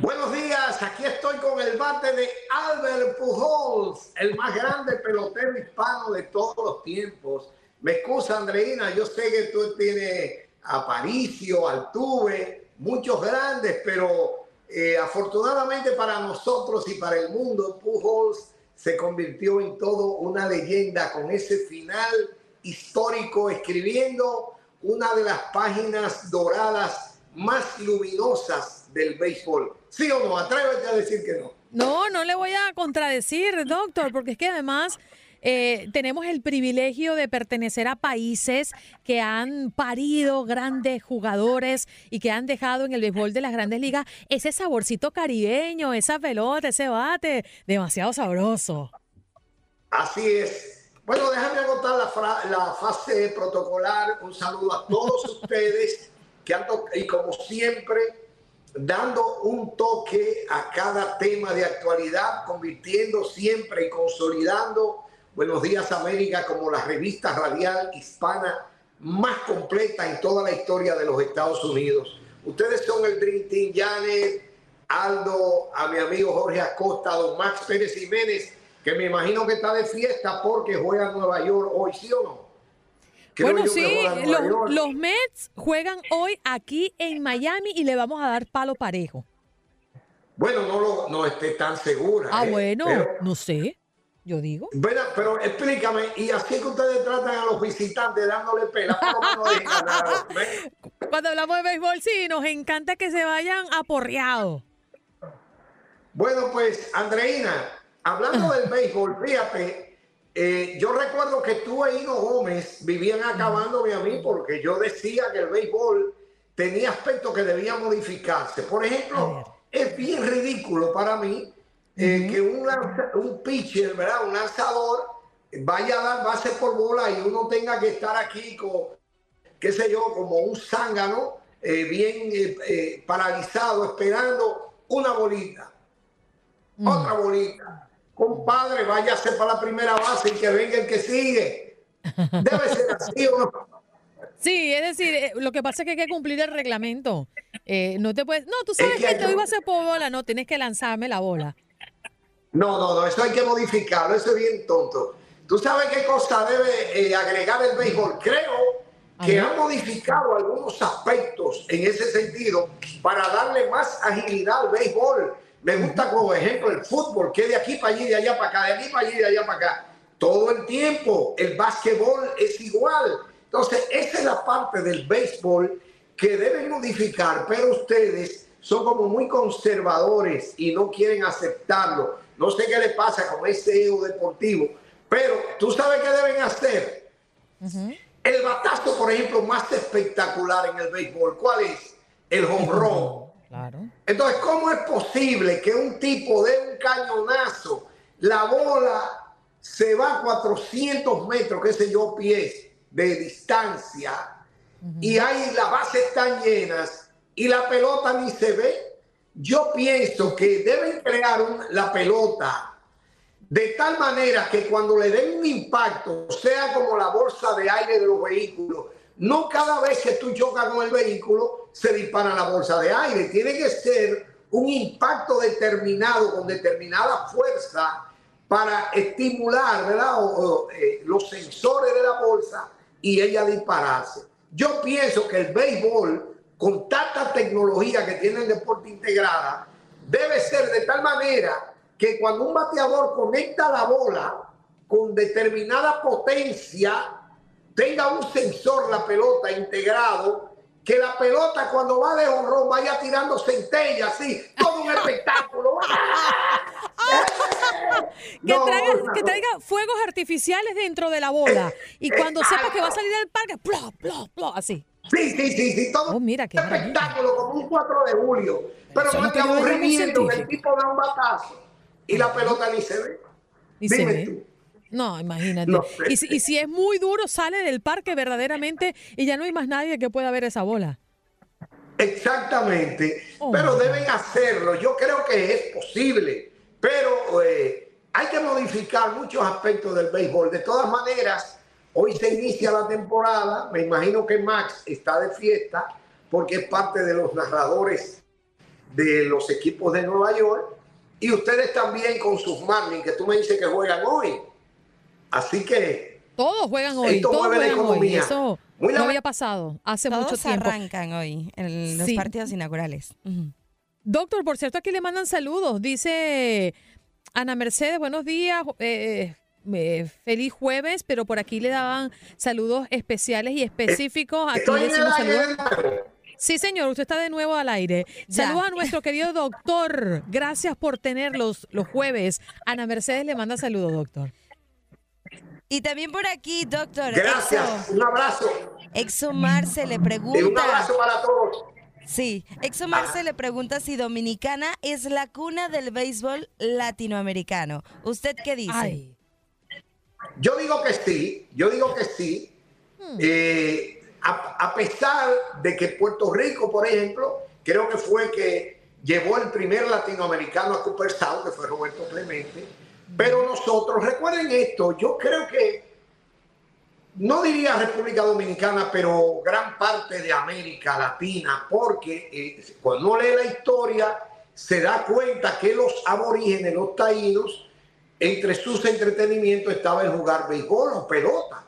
Buenos días, aquí estoy con el bate de Albert Pujols, el más grande pelotero hispano de todos los tiempos. Me excusa, Andreina, yo sé que tú tienes a Paricio, Altuve, muchos grandes, pero eh, afortunadamente para nosotros y para el mundo, Pujols se convirtió en todo una leyenda con ese final histórico escribiendo una de las páginas doradas más luminosas del béisbol. ¿Sí o no? Atrévete a decir que no. No, no le voy a contradecir, doctor, porque es que además eh, tenemos el privilegio de pertenecer a países que han parido grandes jugadores y que han dejado en el béisbol de las grandes ligas ese saborcito caribeño, esa pelota, ese bate, demasiado sabroso. Así es. Bueno, déjame agotar la, la fase protocolar. Un saludo a todos [LAUGHS] ustedes que han y como siempre, dando un toque a cada tema de actualidad, convirtiendo siempre y consolidando Buenos Días América como la revista radial hispana más completa en toda la historia de los Estados Unidos. Ustedes son el Dream Team, Janet, Aldo, a mi amigo Jorge Acosta, don Max Pérez Jiménez que me imagino que está de fiesta porque juega en Nueva York hoy, ¿sí o no? bueno, sí, los, Mets juegan hoy aquí en Miami y le vamos a dar palo parejo. Bueno, no, lo, no esté tan segura. Ah, ¿eh? bueno, no sé. Yo digo. Bueno, pero explícame, y así que ustedes tratan a los visitantes dándole pela, [LAUGHS] Cuando hablamos de béisbol, sí, nos encanta que se vayan aporreados. Bueno, pues, Andreina, hablando del béisbol, fíjate, eh, yo recuerdo que tú e Hino Gómez vivían acabándome a mí porque yo decía que el béisbol tenía aspectos que debían modificarse. Por ejemplo, es bien ridículo para mí eh, que un, un pitcher, ¿verdad? Un lanzador vaya a dar base por bola y uno tenga que estar aquí con, qué sé yo, como un zángano, eh, bien eh, paralizado, esperando una bolita, mm. otra bolita. Compadre, váyase para la primera base y que venga el que sigue. Debe ser así o no. Sí, es decir, lo que pasa es que hay que cumplir el reglamento. no te puedes, no, tú sabes que, te iba a hacer por bola, no, tienes que lanzarme la bola. No, no, no, eso hay que modificarlo, eso es bien tonto. ¿Tú sabes qué cosa debe eh, agregar el béisbol? Creo que han modificado algunos aspectos en ese sentido para darle más agilidad al béisbol. Me gusta como ejemplo el fútbol, que de aquí para allí, de allá para acá, de aquí para allí, de allá para acá. Todo el tiempo. El básquetbol es igual. Entonces, esa es la parte del béisbol que deben modificar, pero ustedes son como muy conservadores y no quieren aceptarlo. No sé qué le pasa con este ego deportivo, pero tú sabes qué deben hacer. El batazo, por ejemplo, más espectacular en el béisbol, ¿cuál es? El home Claro. Entonces, ¿cómo es posible que un tipo dé un cañonazo, la bola se va a 400 metros, qué sé yo, pies de distancia, y ahí las bases están llenas y la pelota ni se ve? Yo pienso que deben crear la pelota de tal manera que cuando le den un impacto, sea como la bolsa de aire de los vehículos, no cada vez que tú chocas con el vehículo se dispara la bolsa de aire. Tiene que ser un impacto determinado con determinada fuerza para estimular ¿verdad? Eh, los sensores de la bolsa y ella dispararse. Yo pienso que el béisbol con tanta tecnología que tiene el deporte integrada, debe ser de tal manera que cuando un bateador conecta la bola con determinada potencia, tenga un sensor la pelota integrado, que la pelota cuando va de honrón vaya tirando centellas, así, todo un [LAUGHS] espectáculo. [LAUGHS] [LAUGHS] que, traiga, fuegos artificiales dentro de la bola y cuando sepa que va a salir del parque, así. Sí, sí, sí, sí, todo oh, mira, qué espectáculo como un 4 de julio. Pero no te aburrimiento que el tipo da un batazo y la pelota ni se ve. Ni se ve. No, imagínate. y, si, y, si, es muy duro, sale del parque verdaderamente y ya no hay más nadie que pueda ver esa bola. Exactamente. Oh, pero deben hacerlo. Yo creo que es posible. Pero eh, hay que modificar muchos aspectos del béisbol. De todas maneras, Hoy se inicia la temporada, me imagino que Max está de fiesta porque es parte de los narradores de los equipos de Nueva York y ustedes también con sus Marlins, que tú me dices que juegan hoy. Así que... Todos juegan hoy, todos juegan hoy. Eso no había pasado hace mucho tiempo. arrancan hoy en los partidos inaugurales. Doctor, por cierto, aquí le mandan saludos. Dice Ana Mercedes, buenos días. Eh, eh, feliz jueves, pero por aquí le daban saludos especiales y específicos. Aquí le decimos saludos. Sí, señor, usted está de nuevo al aire. Saludos a nuestro querido doctor. Gracias por tenerlos los jueves. Ana Mercedes le manda saludos, doctor. Y también por aquí, doctor. Gracias. un abrazo. Exomar se le pregunta. un abrazo para todos. Sí, Exomar se le pregunta si Dominicana es la cuna del béisbol latinoamericano. ¿Usted qué dice? Yo digo que sí, yo digo que sí. Hmm. Eh, a, pesar de que Puerto Rico, por ejemplo, creo que fue que llevó el primer latinoamericano a South, que fue Roberto Clemente. Pero nosotros, recuerden esto, yo creo que, no diría República Dominicana, pero gran parte de América Latina, porque eh, cuando uno lee la historia, se da cuenta que los aborígenes, los taínos, entre sus entretenimientos estaba el jugar béisbol o pelota.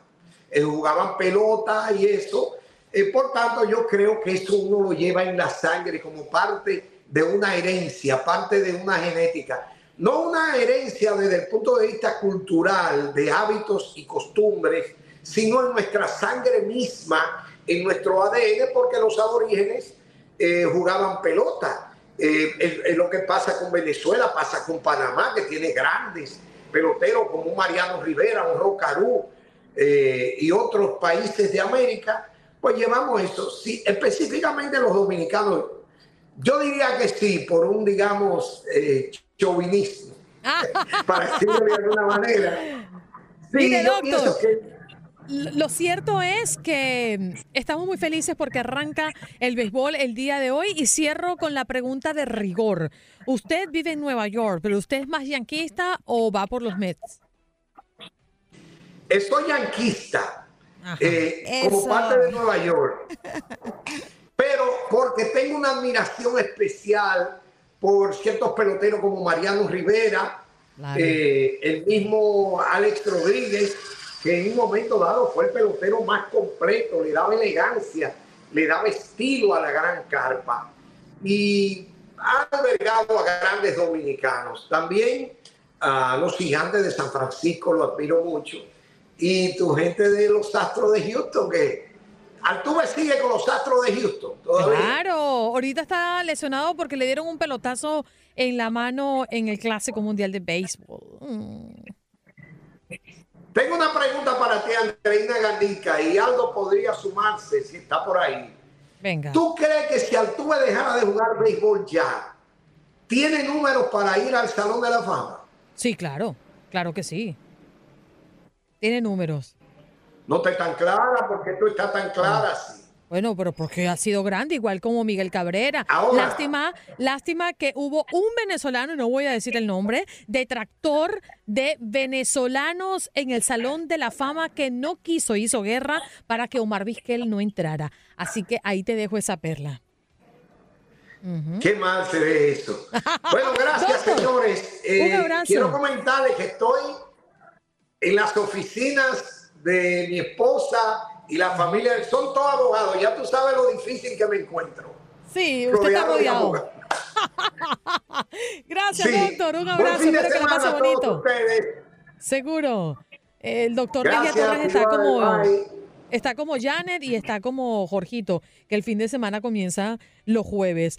Eh, jugaban pelota y eso. Eh, por tanto, yo creo que eso uno lo lleva en la sangre como parte de una herencia, parte de una genética. No una herencia desde el punto de vista cultural, de hábitos y costumbres, sino en nuestra sangre misma, en nuestro ADN, porque los aborígenes eh, jugaban pelota. Eh, lo que pasa con Venezuela, pasa con Panamá, que tiene grandes peloteros como un Mariano Rivera, un Rocarú eh, y otros países de América, pues llevamos eso. Sí, específicamente los dominicanos, yo diría que sí, por un, digamos, eh, chauvinismo. [LAUGHS] para decirlo de alguna manera. Sí, Mire, doctor. Lo cierto es que estamos muy felices porque arranca el béisbol el día de hoy y cierro con la pregunta de rigor. Usted vive en Nueva York, pero usted es más yanquista o va por los Mets? Soy yanquista, eh, como parte de Nueva York, [LAUGHS] pero porque tengo una admiración especial por ciertos peloteros como Mariano Rivera, eh, el mismo Alex Rodríguez, que en un momento dado fue el pelotero más completo, le daba elegancia, le daba estilo a la gran carpa. Y ha albergado a grandes dominicanos. También a los gigantes de San Francisco lo admiro mucho. Y tu gente de los Astros de Houston, que Altuve sigue con los Astros de Houston. Claro, ahorita está lesionado porque le dieron un pelotazo en la mano en el Clásico Mundial de Béisbol. Mm. Tengo una pregunta para ti, Andreina Gandica, y Aldo podría sumarse si está por ahí. Venga. ¿Tú crees que si Altuve dejara de jugar béisbol ya, tiene números para ir al Salón de la Fama? Sí, claro, claro que sí tiene números. No te tan clara, porque tú estás tan clara así. Bueno, pero porque ha sido grande, igual como Miguel Cabrera. lástima, lástima que hubo un venezolano, no voy a decir el nombre, detractor de venezolanos en el Salón de la Fama que no quiso, hizo guerra para que Omar Vizquel no entrara. Así que ahí te dejo esa perla. Qué mal se ve esto. [LAUGHS] Bueno, gracias, señores. Eh, quiero comentarles que estoy en las oficinas de mi esposa y la familia, son todos abogados, ya tú sabes lo difícil que me encuentro. Sí, usted está rodeado. [LAUGHS] Gracias, doctor. Un abrazo. Espero que la pase bonito. Seguro. El doctor Mejía Torres está como, está como Janet y está como Jorgito, que el fin de semana comienza los jueves.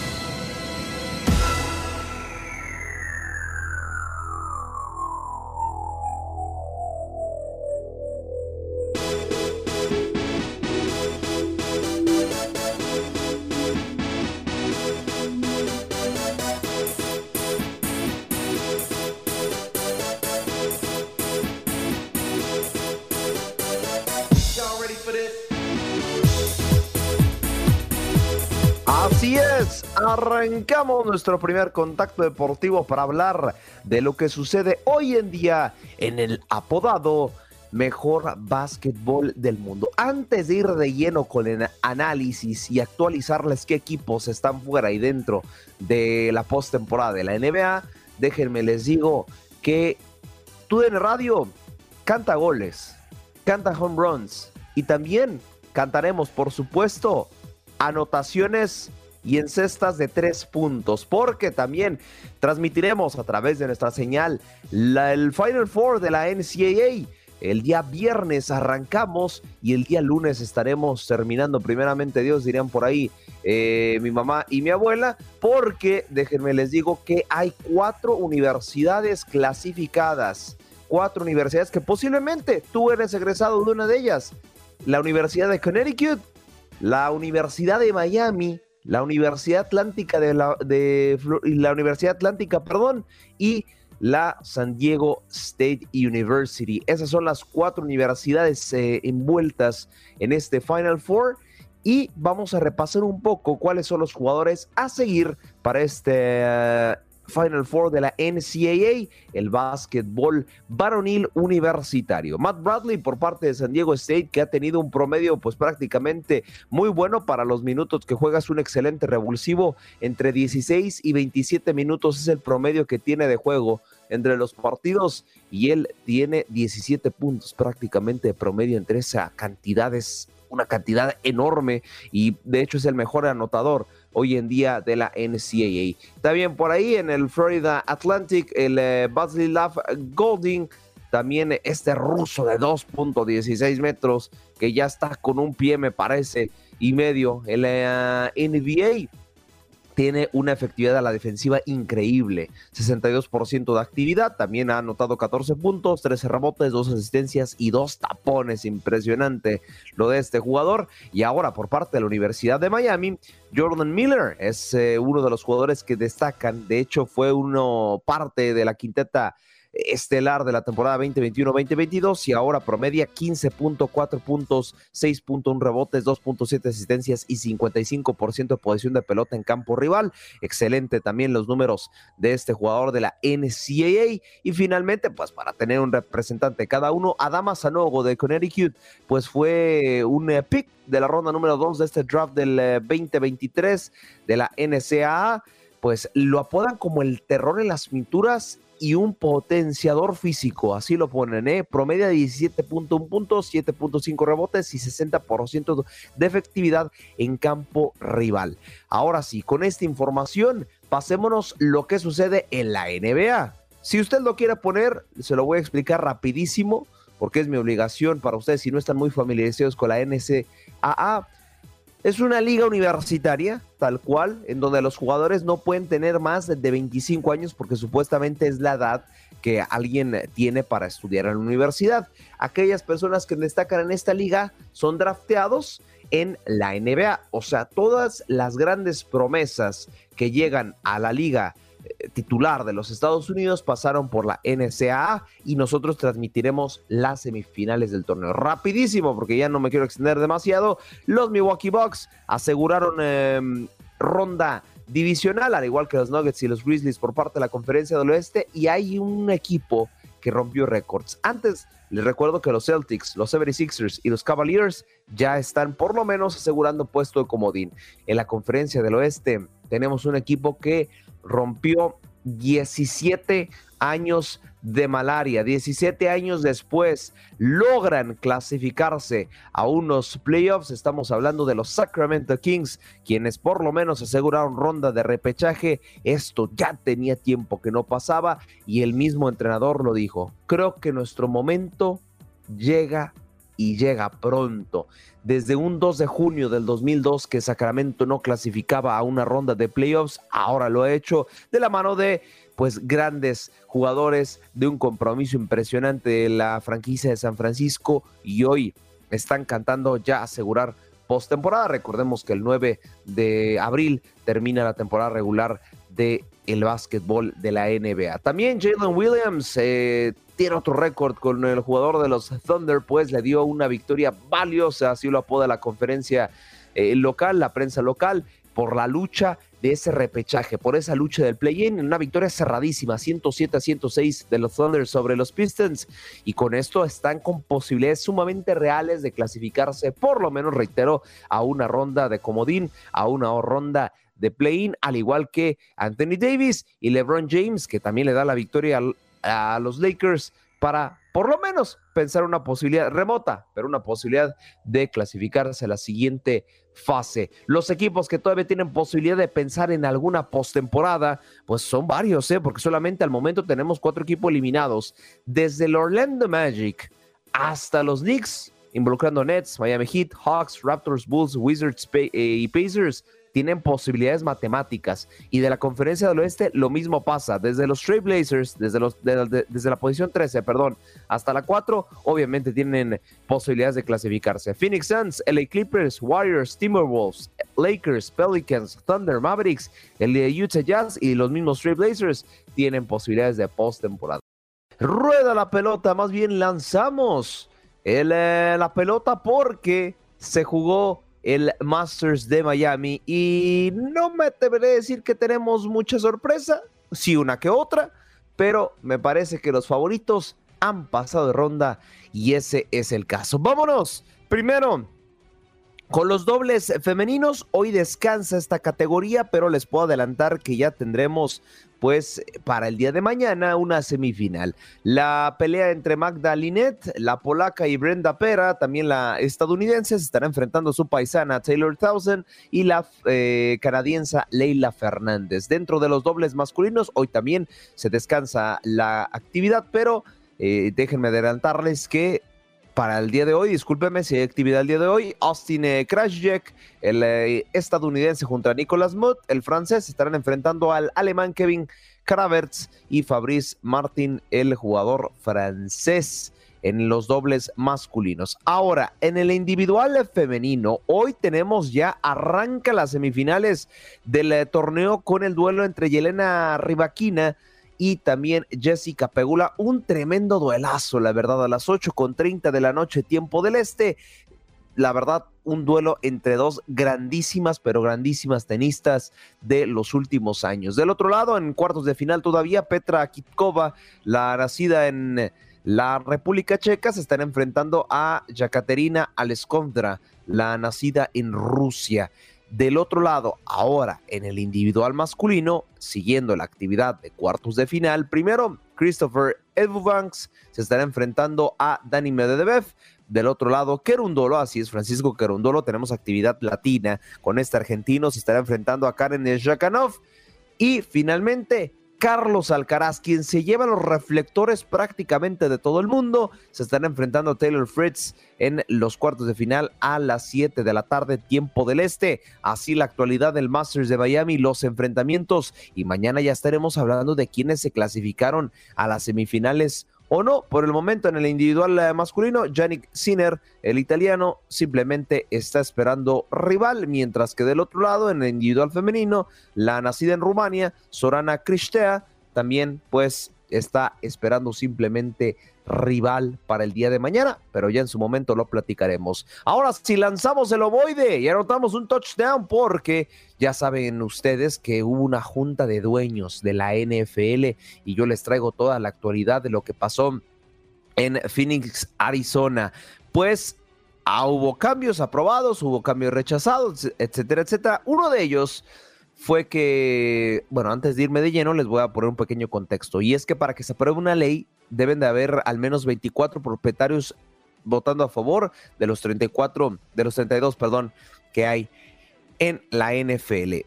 Arrancamos nuestro primer contacto deportivo para hablar de lo que sucede hoy en día en el apodado mejor básquetbol del mundo. Antes de ir de lleno con el análisis y actualizarles qué equipos están fuera y dentro de la postemporada de la NBA, déjenme les digo que en Radio canta goles, canta home runs y también cantaremos, por supuesto, anotaciones y en cestas de tres puntos, porque también transmitiremos a través de nuestra señal el Final Four de la NCAA. El día viernes arrancamos y el día lunes estaremos terminando, primeramente Dios, dirían por ahí eh, mi mamá y mi abuela, porque déjenme les digo que hay cuatro universidades clasificadas, cuatro universidades que posiblemente tú eres egresado de una de ellas, la Universidad de Connecticut, la Universidad de Miami, la Universidad Atlántica de la, Universidad Atlántica, perdón, y la San Diego State University. Esas son las cuatro universidades eh, envueltas en este Final Four y vamos a repasar un poco cuáles son los jugadores a seguir para este Final Four de la NCAA, el básquetbol varonil universitario. Matt Bradley por parte de San Diego State, que ha tenido un promedio pues prácticamente muy bueno para los minutos que juegas, un excelente revulsivo, entre 16 y 27 minutos es el promedio que tiene de juego entre los partidos y él tiene 17 puntos prácticamente de promedio entre esa cantidades una cantidad enorme y de hecho es el mejor anotador hoy en día de la NCAA. También por ahí en el Florida Atlantic, el eh, Love Golding, también este ruso de 2.16 metros que ya está con un pie, me parece, y medio en la NBA tiene una efectividad a la defensiva increíble, 62% de actividad, también ha anotado 14 puntos, 13 rebotes, 2 asistencias y 2 tapones, impresionante lo de este jugador. Y ahora por parte de la Universidad de Miami, Jordan Miller es eh, uno de los jugadores que destacan, de hecho fue uno parte de la quinteta estelar de la temporada 2021-2022 y ahora promedia 15.4 puntos, 6.1 rebotes, 2.7 asistencias y 55% de posición de pelota en campo rival. Excelente también los números de este jugador de la NCAA. Y finalmente, pues para tener un representante cada uno, Adama Sanogo de Connecticut, pues fue un eh, pick de la ronda número 2 de este draft del 2023 eh, de la NCAA pues lo apodan como el terror en las pinturas y un potenciador físico, así lo ponen, ¿eh? Promedia 17.1 puntos, 7.5 rebotes y 60% de efectividad en campo rival. Ahora sí, con esta información, pasémonos lo que sucede en la NBA. Si usted lo quiere poner, se lo voy a explicar rapidísimo, porque es mi obligación para ustedes si no están muy familiarizados con la NCAA. Es una liga universitaria, tal cual, en donde los jugadores no pueden tener más de 25 años porque supuestamente es la edad que alguien tiene para estudiar en la universidad. Aquellas personas que destacan en esta liga son drafteados en la NBA. O sea, todas las grandes promesas que llegan a la liga titular de los Estados Unidos pasaron por la NCAA y nosotros transmitiremos las semifinales del torneo. Rapidísimo, porque ya no me quiero extender demasiado. Los Milwaukee Bucks aseguraron em, ronda divisional, al igual que los Nuggets y los Grizzlies por parte de la Conferencia del Oeste, y hay un equipo que rompió récords. Antes, les recuerdo que los Celtics, los 76ers y los Cavaliers ya están por lo menos asegurando puesto de comodín. En la Conferencia del Oeste tenemos un equipo que rompió 17 años de malaria. 17 años después logran clasificarse a unos playoffs. Estamos hablando de los Sacramento Kings, quienes por lo menos aseguraron ronda de repechaje. Esto ya tenía tiempo que no pasaba y el mismo entrenador lo dijo. Creo que nuestro momento llega y llega pronto. Desde un 2 de junio del 2002 que Sacramento no clasificaba a una ronda de playoffs, ahora lo ha hecho de la mano de pues grandes jugadores de un compromiso impresionante de la franquicia de San Francisco y hoy están cantando ya asegurar postemporada. Recordemos que el 9 de abril termina la temporada regular de el básquetbol de la NBA. También Jalen Williams eh, tiene otro récord con el jugador de los Thunder, pues le dio una victoria valiosa, así lo apoda la conferencia eh, local, la prensa local, por la lucha de ese repechaje, por esa lucha del play-in, una victoria cerradísima, 107 a 106 de los Thunder sobre los Pistons, y con esto están con posibilidades sumamente reales de clasificarse, por lo menos, reitero, a una ronda de comodín, a una ronda de play-in, al igual que Anthony Davis y LeBron James, que también le da la victoria a los Lakers para por lo menos pensar una posibilidad remota, pero una posibilidad de clasificarse a la siguiente fase. Los equipos que todavía tienen posibilidad de pensar en alguna postemporada, pues son varios, ¿eh? porque solamente al momento tenemos cuatro equipos eliminados, desde el Orlando Magic hasta los Knicks, involucrando Nets, Miami Heat, Hawks, Raptors, Bulls, Wizards eh, y Pacers tienen posibilidades matemáticas. Y de la conferencia del oeste lo mismo pasa. Desde los Trailblazers, desde, desde la posición 13, perdón, hasta la 4, obviamente tienen posibilidades de clasificarse. Phoenix Suns, LA Clippers, Warriors, Timberwolves, Lakers, Pelicans, Thunder, Mavericks, el Utah Jazz y los mismos Trailblazers tienen posibilidades de postemporada. Rueda la pelota, más bien lanzamos eh, la pelota porque se jugó el Masters de Miami. Y no me atreveré a decir que tenemos mucha sorpresa, sí una que otra, pero me parece que los favoritos han pasado de ronda y ese es el caso. Vámonos. Primero, Con los dobles femeninos, hoy descansa esta categoría, pero les puedo adelantar que ya tendremos pues para el día de mañana una semifinal. La pelea entre Magda Linet, la polaca y Brenda Pera, también la estadounidense, se estará enfrentando a su paisana Taylor Thousand y la eh, canadiense Leila Fernández. Dentro de los dobles masculinos, hoy también se descansa la actividad, pero eh, déjenme adelantarles que para el día de hoy, discúlpeme si hay actividad el día de hoy, Austin eh, el eh, estadounidense junto a Nicolas Mutt, el francés, estarán enfrentando al alemán Kevin Kravertz y Fabrice Martin, el jugador francés en los dobles masculinos. Ahora, en el individual femenino, hoy tenemos ya, arranca las semifinales del eh, torneo con el duelo entre Yelena Rivaquina y también Jessica Pegula. Un tremendo duelazo, la verdad, a las 8 con 30 de la noche, tiempo del este. La verdad, un duelo entre dos grandísimas, pero grandísimas tenistas de los últimos años. Del otro lado, en cuartos de final todavía, Petra Kitkova, la nacida en la República Checa, se están enfrentando a Yakaterina Aleskondra, la nacida en Rusia. Del otro lado, ahora en el individual masculino, siguiendo la actividad de cuartos de final, primero Christopher Edbubanks se estará enfrentando a Dani Medvedev. Del otro lado, Kerundolo, así es, Francisco Kerundolo, tenemos actividad latina con este argentino, se estará enfrentando a Karen Zhakanov. Y finalmente, Carlos Alcaraz, quien se lleva los reflectores prácticamente de todo el mundo. Se están enfrentando a Taylor Fritz en los cuartos de final a las 7 de la tarde, tiempo del este. Así la actualidad del Masters de Miami, los enfrentamientos. Y mañana ya estaremos hablando de quienes se clasificaron a las semifinales o no. Por el momento en el individual masculino, Yannick Sinner, el italiano, simplemente está esperando rival, mientras que del otro lado, en el individual femenino, la nacida en Rumania, Sorana Cristea, también pues está esperando simplemente rival para el día de mañana, pero ya en su momento lo platicaremos. Ahora, si lanzamos el ovoide y anotamos un touchdown, porque ya saben ustedes que hubo una junta de dueños de la NFL y yo les traigo toda la actualidad de lo que pasó en Phoenix, Arizona. Pues ah, hubo cambios aprobados, hubo cambios rechazados, etcétera, etcétera. Uno de ellos fue que, bueno, antes de irme de lleno, les voy a poner un pequeño contexto. Y es que para que se apruebe una ley, deben de haber al menos 24 propietarios votando a favor de los 34, de los 32, perdón, que hay en la NFL.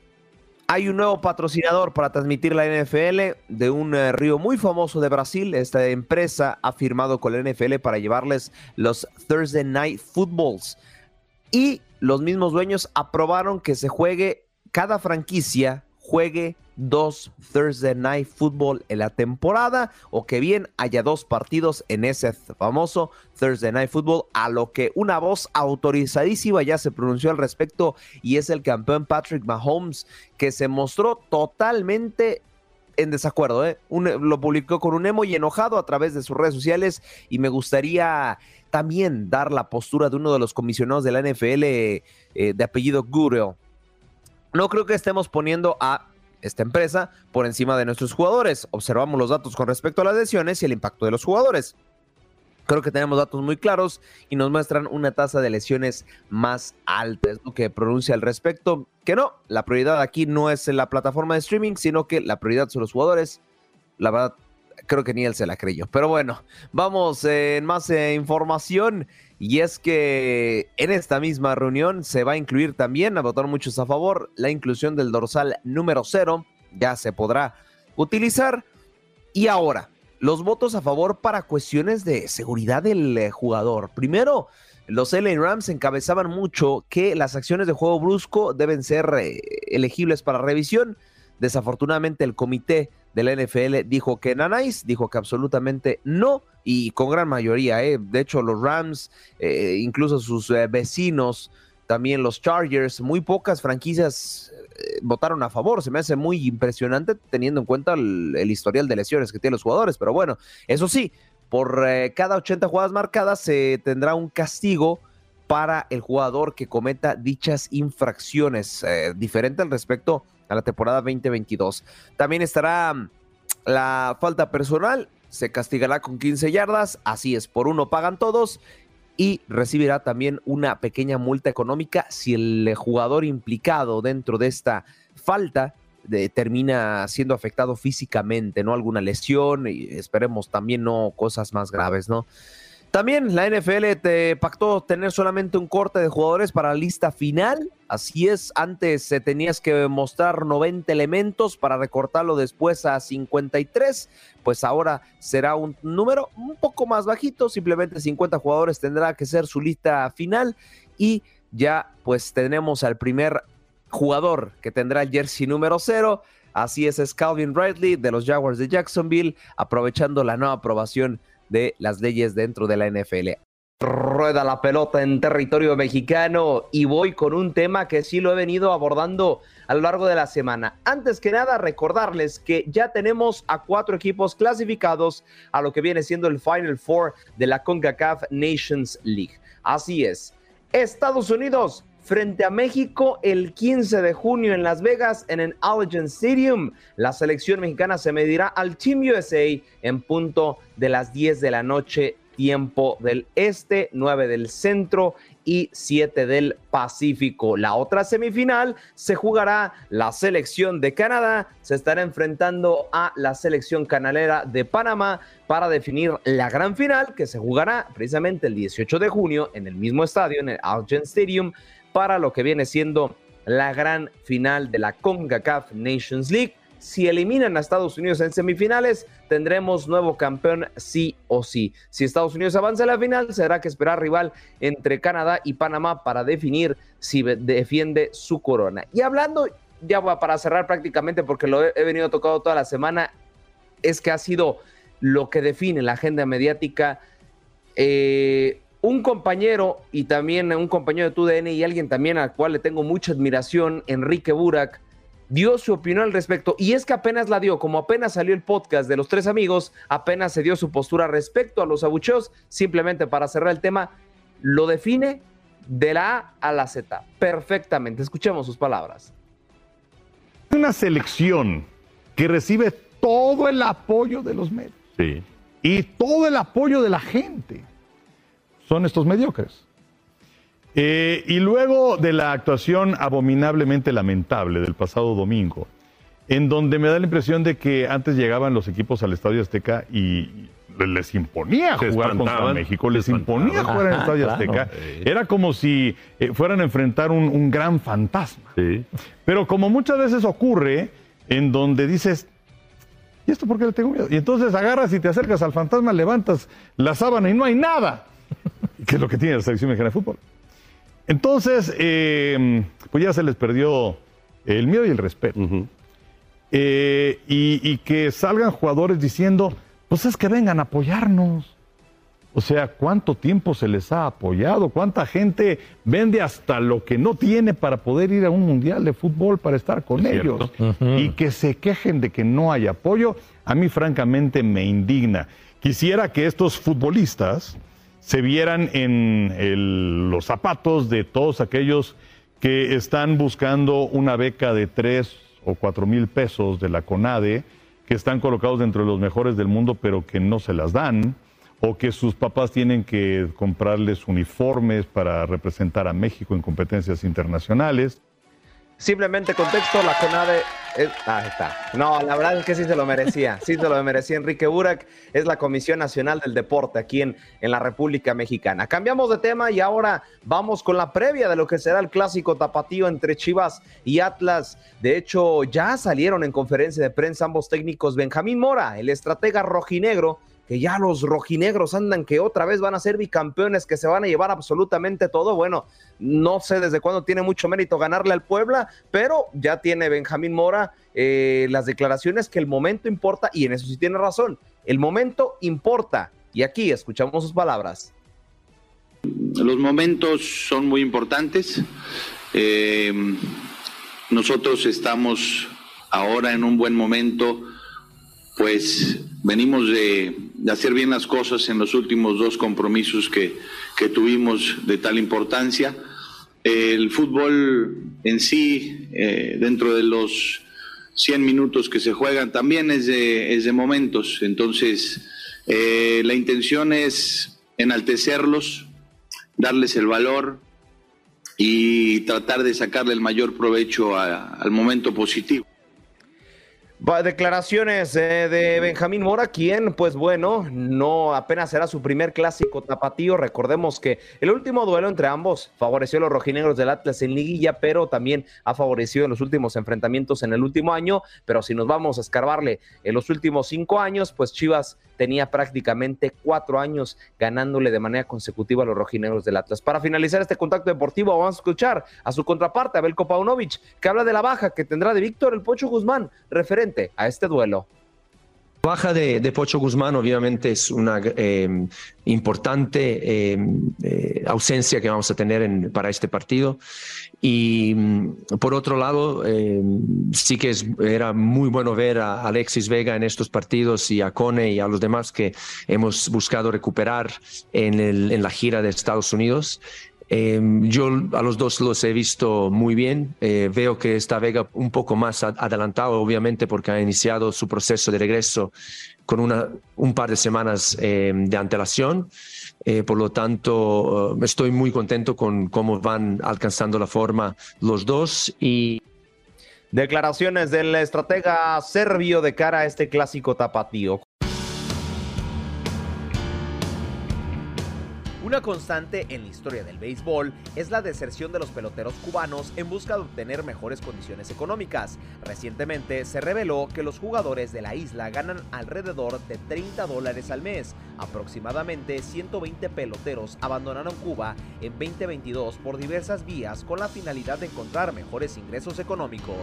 Hay un nuevo patrocinador para transmitir la NFL de un eh, río muy famoso de Brasil. Esta empresa ha firmado con la NFL para llevarles los Thursday Night Footballs. Y los mismos dueños aprobaron que se juegue cada franquicia juegue dos Thursday Night Football en la temporada o que bien haya dos partidos en ese famoso Thursday Night Football, a lo que una voz autorizadísima ya se pronunció al respecto y es el campeón Patrick Mahomes que se mostró totalmente en desacuerdo, ¿eh? lo publicó con un emo y enojado a través de sus redes sociales y me gustaría también dar la postura de uno de los comisionados de la NFL eh, de apellido Gureo no creo que estemos poniendo a esta empresa por encima de nuestros jugadores. Observamos los datos con respecto a las lesiones y el impacto de los jugadores. Creo que tenemos datos muy claros y nos muestran una tasa de lesiones más alta. Es lo que pronuncia al respecto. Que no, la prioridad aquí no es la plataforma de streaming, sino que la prioridad son los jugadores. La verdad, creo que ni él se la creyó. Pero bueno, vamos en más eh, información. Y es que en esta misma reunión se va a incluir también, a votar muchos a favor, la inclusión del dorsal número cero. Ya se podrá utilizar. Y ahora, los votos a favor para cuestiones de seguridad del eh, jugador. Primero, los LA Rams encabezaban mucho que las acciones de juego brusco deben ser eh, elegibles para revisión. Desafortunadamente, el comité de la NFL dijo que Nanais, dijo que absolutamente no, y con gran mayoría, ¿eh? de hecho los Rams, eh, incluso sus eh, vecinos, también los Chargers, muy pocas franquicias votaron a favor, se me hace muy impresionante teniendo en cuenta el, historial de lesiones que tienen los jugadores, pero bueno, eso sí, por cada 80 jugadas marcadas se tendrá un castigo para el jugador que cometa dichas infracciones, diferente al respecto a la temporada 2022. También estará mm, la falta personal, se castigará con 15 yardas, así es, por uno pagan todos. y recibirá también una pequeña multa económica si el jugador implicado dentro de esta falta termina siendo afectado físicamente, ¿no? Alguna lesión y esperemos también no cosas más graves, ¿no? También la NFL te pactó tener solamente un corte de jugadores para la lista final. Así es, antes tenías que mostrar 90 elementos para recortarlo después a 53. Pues ahora será un número un poco más bajito, simplemente 50 jugadores tendrá que ser su lista final y ya pues tenemos al primer jugador que tendrá el jersey número 0. Así es, es Calvin Ridley de los Jaguars de Jacksonville, aprovechando la nueva aprobación de las leyes dentro de la NFL. Rueda la pelota en territorio mexicano y voy con un tema que sí lo he venido abordando a lo largo de la semana. Antes que nada, recordarles que ya tenemos a cuatro equipos clasificados a lo que viene siendo el Final Four de la CONCACAF Nations League. Así es. Estados Unidos frente a México el 15 de junio en Las Vegas en el Allegiant Stadium. La selección mexicana se medirá al Team USA en punto de las 10 de la noche, tiempo del este, 9 del centro y 7 del Pacífico. La otra semifinal se jugará la selección de Canadá, se estará enfrentando a la selección canalera de Panamá para definir la gran final que se jugará precisamente el 18 de junio en el mismo estadio, en el Allegiant Stadium para lo que viene siendo la gran final de la CONCACAF Nations League. Si eliminan a Estados Unidos en semifinales, tendremos nuevo campeón sí o sí. Si Estados Unidos avanza a la final, será que esperar rival entre Canadá y Panamá para definir si defiende su corona. Y hablando, ya para cerrar prácticamente, porque lo he venido tocando toda la semana, es que ha sido lo que define la agenda mediática eh, un compañero y también un compañero de TUDN y alguien también al cual le tengo mucha admiración, Enrique Burak, dio su opinión al respecto y es que apenas la dio, como apenas salió el podcast de los tres amigos, apenas se dio su postura respecto a los abucheos, simplemente para cerrar el tema, lo define de la A a la Z, perfectamente. Escuchemos sus palabras. Una selección que recibe todo el apoyo de los medios y todo el apoyo de la gente son estos mediocres. Eh, y luego de la actuación abominablemente lamentable del pasado domingo, en donde me da la impresión de que antes llegaban los equipos al Estadio Azteca y les imponía jugar contra México, les imponía jugar en el Estadio Azteca. Era como si eh, fueran a enfrentar un, gran fantasma. Pero como muchas veces ocurre, en donde dices, ¿y esto por qué le tengo miedo? Y entonces agarras y te acercas al fantasma, levantas la sábana y no hay nada que es lo que tiene la selección mexicana de fútbol. Entonces, eh, pues ya se les perdió el miedo y el respeto. Eh, y, que salgan jugadores diciendo, pues es que vengan a apoyarnos. O sea, ¿cuánto tiempo se les ha apoyado? ¿Cuánta gente vende hasta lo que no tiene para poder ir a un mundial de fútbol para estar con ellos? Y que se quejen de que no hay apoyo, a mí francamente me indigna. Quisiera que estos futbolistas se vieran en los zapatos de todos aquellos que están buscando una beca de tres o cuatro mil pesos de la CONADE, que están colocados dentro de los mejores del mundo, pero que no se las dan, o que sus papás tienen que comprarles uniformes para representar a México en competencias internacionales. Simplemente contexto, la CONADE... ah, está. No, la verdad es que sí se lo merecía. Sí se lo merecía Enrique Burak. Es la Comisión Nacional del Deporte aquí en, en la República Mexicana. Cambiamos de tema y ahora vamos con la previa de lo que será el clásico tapatío entre Chivas y Atlas. De hecho, ya salieron en conferencia de prensa ambos técnicos. Benjamín Mora, el estratega rojinegro, que ya los rojinegros andan que otra vez van a ser bicampeones, que se van a llevar absolutamente todo. Bueno, no sé desde cuándo tiene mucho mérito ganarle al Puebla, pero ya tiene Benjamín Mora eh, las declaraciones que el momento importa, y en eso sí tiene razón, el momento importa. Y aquí escuchamos sus palabras. Los momentos son muy importantes. Eh, nosotros estamos ahora en un buen momento pues venimos de, hacer bien las cosas en los últimos dos compromisos que, tuvimos de tal importancia. El fútbol en sí, eh, dentro de los 100 minutos que se juegan, también es de, es de momentos. Entonces, eh, la intención es enaltecerlos, darles el valor y tratar de sacarle el mayor provecho al momento positivo. Declaraciones eh, de Benjamín Mora, quien, pues bueno, no apenas será su primer clásico tapatío. Recordemos que el último duelo entre ambos favoreció a los rojinegros del Atlas en liguilla, pero también ha favorecido en los últimos enfrentamientos en el último año. Pero si nos vamos a escarbarle en los últimos cinco años, pues Chivas tenía prácticamente cuatro años ganándole de manera consecutiva a los rojinegros del Atlas. Para finalizar este contacto deportivo, vamos a escuchar a su contraparte, Abel Paunovic, que habla de la baja que tendrá de Víctor el Pocho Guzmán, referente a este duelo baja de, Pocho Guzmán obviamente es una eh, importante eh, eh, ausencia que vamos a tener para este partido. Y mm, por otro lado, sí que era muy bueno ver a Alexis Vega en estos partidos y a Cone y a los demás que hemos buscado recuperar en la gira de Estados Unidos. Em, yo a los dos los he visto muy bien. Eh, veo que está Vega un poco más adelantado, obviamente, porque ha iniciado su proceso de regreso con una, un par de semanas em, de antelación. Eh, por lo tanto, eh, estoy muy contento con cómo van alcanzando la forma los dos y Declaraciones del estratega serbio de cara a este clásico tapatío. Una constante en la historia del béisbol es la deserción de los peloteros cubanos en busca de obtener mejores condiciones económicas. Recientemente se reveló que los jugadores de la isla ganan alrededor de 30 dólares al mes. Aproximadamente 120 peloteros abandonaron Cuba en 2022 por diversas vías con la finalidad de encontrar mejores ingresos económicos.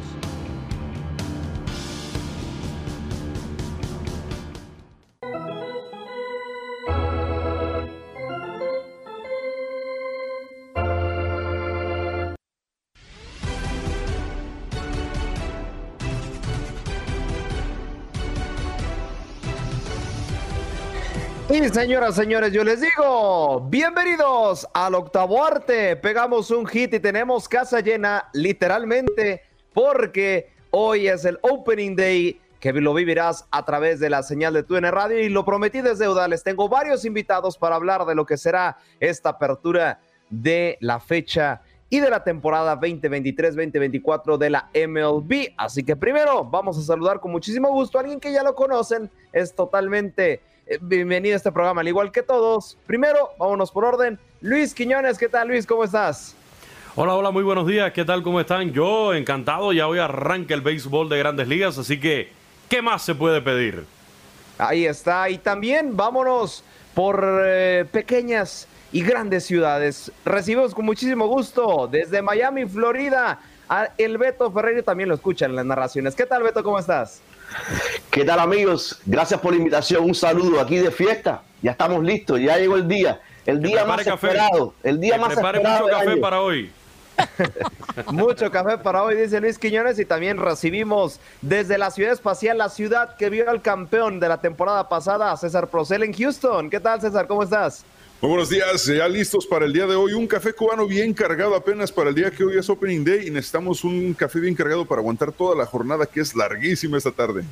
Y señoras, señores, yo les digo, bienvenidos al octavo arte. Pegamos un hit y tenemos casa llena, literalmente, porque hoy es el opening day que lo vivirás a través de la señal de TUN Radio y lo prometí desde deuda. Les tengo varios invitados para hablar de lo que será esta apertura de la fecha y de la temporada 2023-2024 de la MLB. Así que primero vamos a saludar con muchísimo gusto a alguien que ya lo conocen, es totalmente bienvenido a este programa, al igual que todos. Primero, vámonos por orden. Luis Quiñones, ¿qué tal Luis? ¿Cómo estás? Hola, hola, muy buenos días. ¿Qué tal? ¿Cómo están? Yo encantado, ya hoy arranca el béisbol de grandes ligas, así que, ¿qué más se puede pedir? Ahí está. Y también vámonos por eh, pequeñas y grandes ciudades. Recibimos con muchísimo gusto desde Miami, Florida, a el Beto Ferreiro. También lo escuchan en las narraciones. ¿Qué tal, Beto? ¿Cómo estás? ¿Qué tal amigos? Gracias por la invitación. Un saludo aquí de fiesta. Ya estamos listos, ya llegó el día. El día más esperado. El día más esperado. mucho café para hoy. [LAUGHS] Mucho café para hoy, dice Luis Quiñones. Y también recibimos desde la ciudad espacial, la ciudad que vio al campeón de la temporada pasada, César Procel en Houston. ¿Qué tal, César? ¿Cómo estás? Muy buenos días, ya listos para el día de hoy. Un café cubano bien cargado apenas para el día que hoy es Opening Day y necesitamos un café bien cargado para aguantar toda la jornada que es larguísima esta tarde.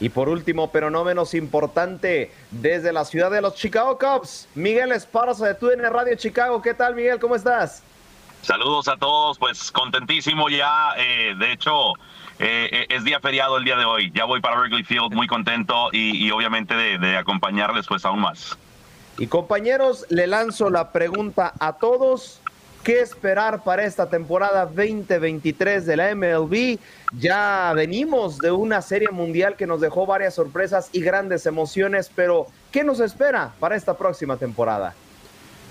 Y por último, pero no menos importante, desde la ciudad de los Chicago Cubs, Miguel Esparza de TUDN Radio Chicago. ¿Qué tal, Miguel? ¿Cómo estás? Saludos a todos, pues contentísimo ya. Eh, de hecho, eh, es día feriado el día de hoy. Ya voy para Wrigley Field muy contento y, obviamente de, de acompañarles pues aún más. Y compañeros, le lanzo la pregunta a todos. ¿Qué esperar para esta temporada 2023 de la MLB? Ya venimos de una serie mundial que nos dejó varias sorpresas y grandes emociones, pero ¿qué nos espera para esta próxima temporada?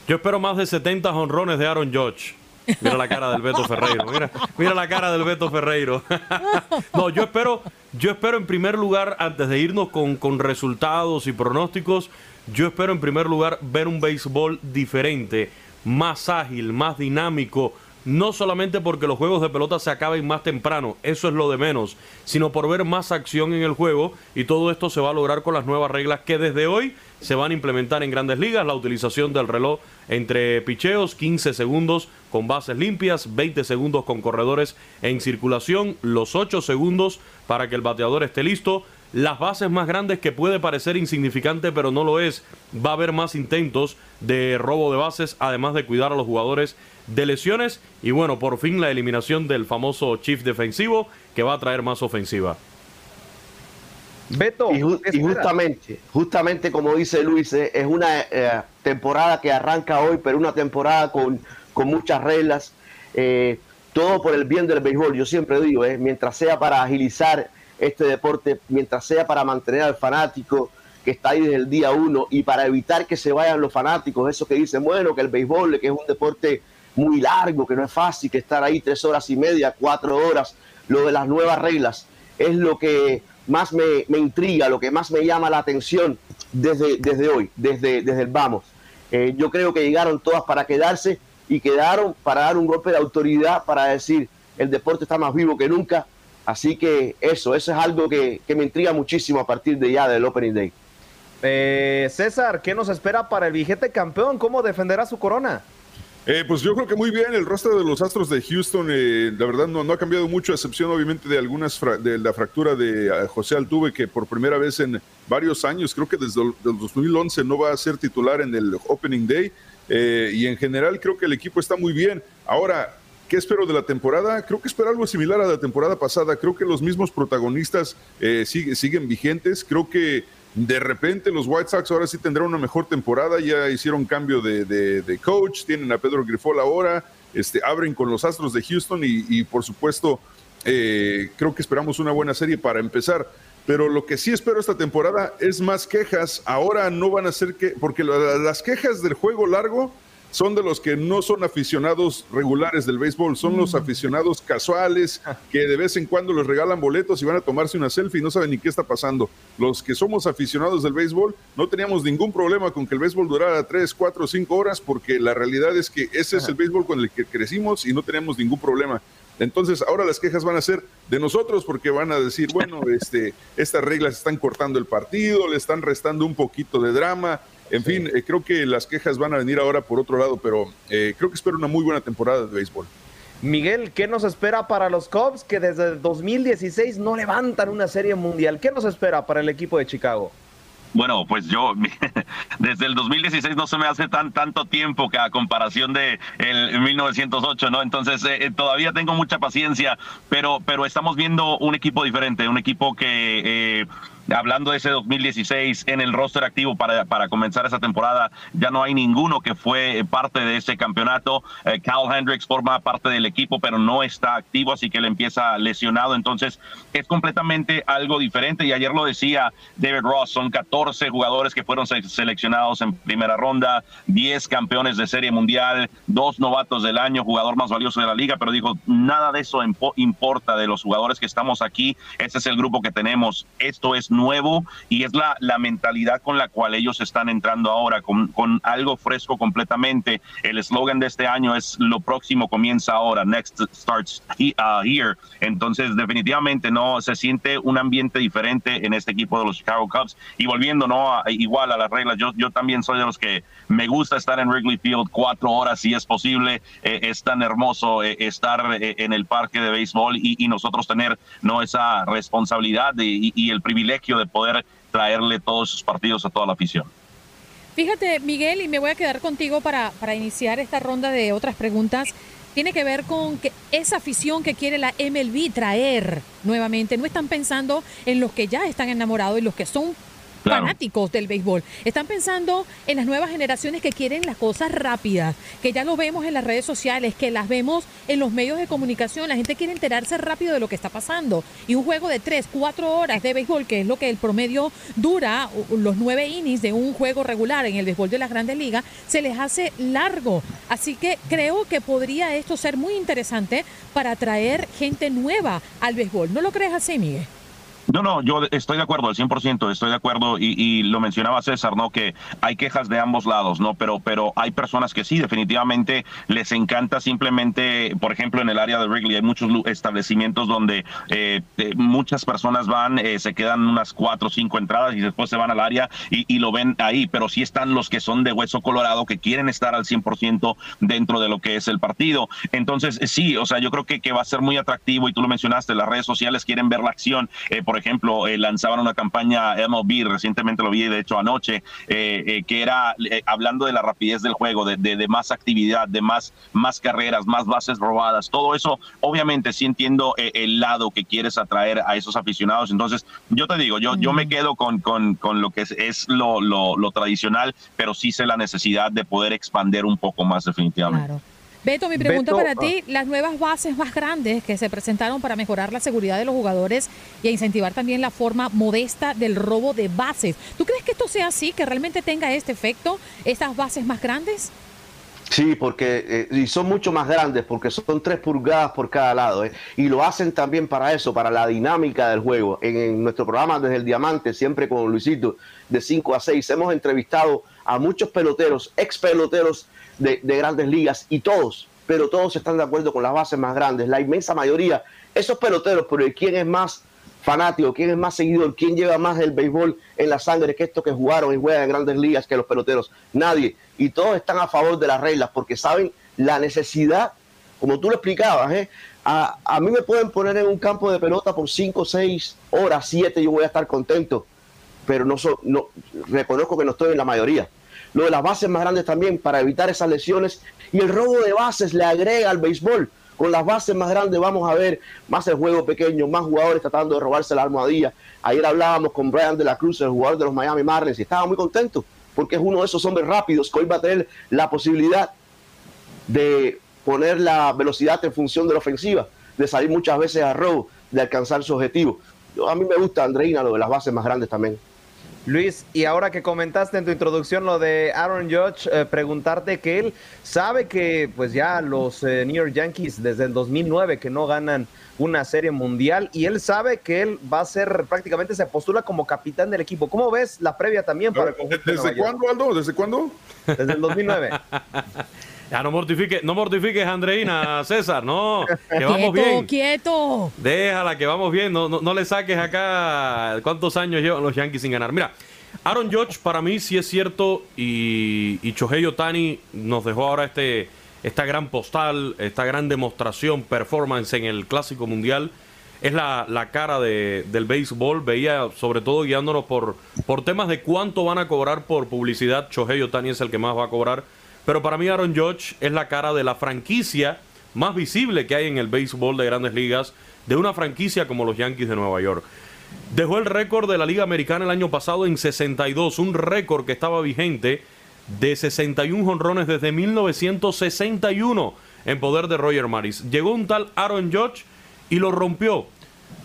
Yo espero más de 70 honrones de Aaron Judge. Mira la cara del Beto Ferreiro. Mira, mira la cara del Beto Ferreiro. [LAUGHS] no, yo espero, yo espero en primer lugar, antes de irnos con, con resultados y pronósticos, yo espero en primer lugar ver un béisbol diferente, más ágil, más dinámico, no solamente porque los juegos de pelota se acaben más temprano, eso es lo de menos, sino por ver más acción en el juego y todo esto se va a lograr con las nuevas reglas que desde hoy se van a implementar en grandes ligas, la utilización del reloj entre picheos, 15 segundos con bases limpias, 20 segundos con corredores en circulación, los 8 segundos para que el bateador esté listo, las bases más grandes que puede parecer insignificante, pero no lo es. Va a haber más intentos de robo de bases, además de cuidar a los jugadores de lesiones. Y bueno, por fin la eliminación del famoso chief defensivo que va a traer más ofensiva. Beto. Y, justamente, justamente como dice Luis, eh, es una eh, temporada que arranca hoy, pero una temporada con, con muchas reglas. Eh, todo por el bien del béisbol. Yo siempre digo, mientras sea para agilizar este deporte, mientras sea para mantener al fanático que está ahí desde el día uno y para evitar que se vayan los fanáticos, esos que dicen, bueno, que el béisbol, que es un deporte muy largo, que no es fácil, que estar ahí tres horas y media, cuatro horas, lo de las nuevas reglas, es lo que más me, intriga, lo que más me llama la atención desde, desde hoy, desde, desde el vamos. Eh, yo creo que llegaron todas para quedarse y quedaron para dar un golpe de autoridad, para decir, el deporte está más vivo que nunca. Así que eso, eso es algo que, me intriga muchísimo a partir de ya del Opening Day. Eh, César, ¿qué nos espera para el vigente campeón? ¿Cómo defenderá su corona? Eh, pues yo creo que muy bien el rostro de los Astros de Houston, eh, la verdad no, no, ha cambiado mucho, a excepción obviamente de algunas de la fractura de eh, José Altuve, que por primera vez en varios años, creo que desde el 2011 no va a ser titular en el Opening Day, y en general creo que el equipo está muy bien. Ahora, ¿Qué espero de la temporada? Creo que espero algo similar a la temporada pasada. Creo que los mismos protagonistas siguen vigentes. Creo que de repente los White Sox ahora sí tendrán una mejor temporada, ya hicieron cambio de, coach, tienen a Pedro Grifol ahora, este, abren con los Astros de Houston y, por supuesto eh, creo que esperamos una buena serie para empezar. Pero lo que sí espero esta temporada es más quejas. Ahora no van a ser que, porque las quejas del juego largo son de los que no son aficionados regulares del béisbol, son los mm. aficionados casuales que de vez en cuando les regalan boletos y van a tomarse una selfie y no saben ni qué está pasando. Los que somos aficionados del béisbol no teníamos ningún problema con que el béisbol durara 3, 4, 5 horas porque la realidad es que ese es el béisbol con el que crecimos y no teníamos ningún problema. Entonces, ahora las quejas van a ser de nosotros porque van a decir, bueno, [LAUGHS] este, estas reglas están cortando el partido, le están restando un poquito de drama, en fin, eh, creo que las quejas van a venir ahora por otro lado, pero eh, creo que espero una muy buena temporada de béisbol. Miguel, ¿qué nos espera para los Cubs que desde 2016 no levantan una serie mundial? ¿Qué nos espera para el equipo de Chicago? Bueno, pues yo [LAUGHS] desde el 2016 no se me hace tan tanto tiempo que a comparación de el 1908, ¿no? Entonces eh, todavía tengo mucha paciencia, pero pero estamos viendo un equipo diferente, un equipo que hablando de ese 2016 en el roster activo para, para comenzar esa temporada, ya no hay ninguno que fue parte de ese campeonato. Eh, Cal Hendricks forma parte del equipo, pero no está activo, así que él empieza lesionado. Entonces es completamente algo diferente. Y ayer lo decía David Ross, son 14 jugadores que fueron seleccionados en primera ronda, 10 campeones de serie mundial, dos novatos del año, jugador más valioso de la liga, pero dijo, nada de eso importa de los jugadores que estamos aquí. Este es el grupo que tenemos. Esto es nuevo y es la, la mentalidad con la cual ellos están entrando ahora, con, con algo fresco completamente. El eslogan de este año es lo próximo comienza ahora, next starts uh, here. Entonces, definitivamente no se siente un ambiente diferente en este equipo de los Chicago Cubs. Y volviendo, no igual a las reglas, yo, yo también soy de los que me gusta estar en Wrigley Field cuatro horas si es posible. Eh, es tan hermoso eh, estar eh, en el parque de béisbol y, y, nosotros tener no esa responsabilidad y, y el privilegio de poder traerle todos sus partidos a toda la afición. Fíjate, Miguel, y me voy a quedar contigo para, para iniciar esta ronda de otras preguntas. Tiene que ver con que esa afición que quiere la MLB traer nuevamente. No están pensando en los que ya están enamorados y los que son fanáticos del béisbol. Están pensando en las nuevas generaciones que quieren las cosas rápidas, que ya lo vemos en las redes sociales, que las vemos en los medios de comunicación. La gente quiere enterarse rápido de lo que está pasando. Y un juego de tres, cuatro horas de béisbol, que es lo que el promedio dura, los nueve innings de un juego regular en el béisbol de las grandes ligas, se les hace largo. Así que creo que podría esto ser muy interesante para atraer gente nueva al béisbol. ¿No lo crees así, Miguel? No, no, yo estoy de acuerdo, al 100%, estoy de acuerdo y, lo mencionaba César, ¿no? Que hay quejas de ambos lados, ¿no? Pero, pero hay personas que sí, definitivamente les encanta simplemente, por ejemplo, en el área de Wrigley hay muchos establecimientos donde eh, eh, muchas personas van, eh, se quedan unas cuatro o cinco entradas y después se van al área y, lo ven ahí, pero sí están los que son de hueso colorado, que quieren estar al 100% dentro de lo que es el partido. Entonces, sí, o sea, yo creo que, que va a ser muy atractivo y tú lo mencionaste, las redes sociales quieren ver la acción. Por ejemplo, eh, lanzaban una campaña MLB, recientemente lo vi, de hecho anoche, que era hablando de la rapidez del juego, de, de, más actividad, de más, más carreras, más bases robadas, todo eso, obviamente sí entiendo el lado que quieres atraer a esos aficionados. Entonces, yo te digo, yo, yo me quedo con, con, con lo que es, es lo, lo, lo, tradicional, pero sí sé la necesidad de poder expandir un poco más definitivamente. Claro. Beto, mi pregunta para ti, las nuevas bases más grandes que se presentaron para mejorar la seguridad de los jugadores y a incentivar también la forma modesta del robo de bases. ¿Tú crees que esto sea así, que realmente tenga este efecto, estas bases más grandes? Sí, porque eh, y son mucho más grandes, porque son tres pulgadas por cada lado. ¿eh? Y lo hacen también para eso, para la dinámica del juego. En, nuestro programa Desde el Diamante, siempre con Luisito, de 5 a 6, hemos entrevistado a muchos peloteros, ex peloteros de, grandes ligas y todos, pero todos están de acuerdo con las bases más grandes, la inmensa mayoría, esos peloteros, pero quién es más fanático, quién es más seguidor, quién lleva más el béisbol en la sangre que estos que jugaron y juegan en grandes ligas que los peloteros, nadie, y todos están a favor de las reglas porque saben la necesidad, como tú lo explicabas, ¿eh? a, mí me pueden poner en un campo de pelota por 5, 6 horas, 7, yo voy a estar contento, pero no, no reconozco que no estoy en la mayoría lo de las bases más grandes también para evitar esas lesiones y el robo de bases le agrega al béisbol. Con las bases más grandes vamos a ver más el juego pequeño, más jugadores tratando de robarse la almohadilla. Ayer hablábamos con Brian de la Cruz, el jugador de los Miami Marlins, y estaba muy contento porque es uno de esos hombres rápidos que hoy va a tener la posibilidad de poner la velocidad en función de la ofensiva, de salir muchas veces a robo, de alcanzar su objetivo. a mí me gusta, Andreina, lo de las bases más grandes también. Luis, y ahora que comentaste en tu introducción lo de Aaron Judge, eh, preguntarte que él sabe que pues ya los eh, New York Yankees desde el 2009 que no ganan una serie mundial y él sabe que él va a ser prácticamente se postula como capitán del equipo. ¿Cómo ves la previa también para ¿Desde cuándo, Aldo? ¿Desde cuándo? Desde el 2009. [LAUGHS] Ya no mortifiques, no mortifiques, Andreina, [LAUGHS] César, no, que vamos bien. Quieto. Déjala, que vamos bien, no, no, le saques acá cuántos años llevan los Yankees sin ganar. Mira, Aaron Judge para mí sí es cierto y, y Shohei Otani nos dejó ahora este, esta gran postal, esta gran demostración, performance en el Clásico Mundial. Es la, la cara de, del béisbol, veía sobre todo guiándonos por, por temas de cuánto van a cobrar por publicidad. Shohei Otani es el que más va a cobrar pero para mí Aaron Judge es la cara de la franquicia más visible que hay en el béisbol de grandes ligas, de una franquicia como los Yankees de Nueva York. Dejó el récord de la Liga Americana el año pasado en 62, un récord que estaba vigente de 61 jonrones desde 1961 en poder de Roger Maris. Llegó un tal Aaron Judge y lo rompió.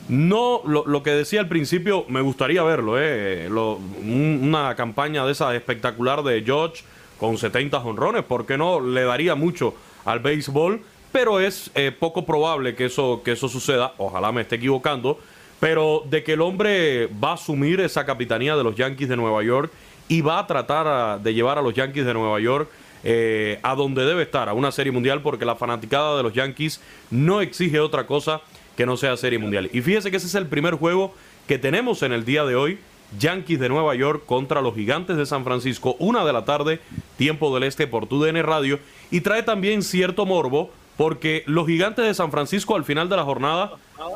No, lo, que decía al principio, me gustaría verlo, eh, una campaña de esa espectacular de Judge con 70 honrones, porque no le daría mucho al béisbol, pero es eh, poco probable que eso, que eso suceda, ojalá me esté equivocando, pero de que el hombre va a asumir esa capitanía de los Yankees de Nueva York y va a tratar de llevar a los Yankees de Nueva York eh, a donde debe estar, a una serie mundial, porque la fanaticada de los Yankees no exige otra cosa que no sea serie mundial. Y fíjese que ese es el primer juego que tenemos en el día de hoy Yankees de Nueva York contra los Gigantes de San Francisco, una de la tarde, tiempo del este por TUDN Radio, y trae también cierto morbo porque los Gigantes de San Francisco al final de la jornada,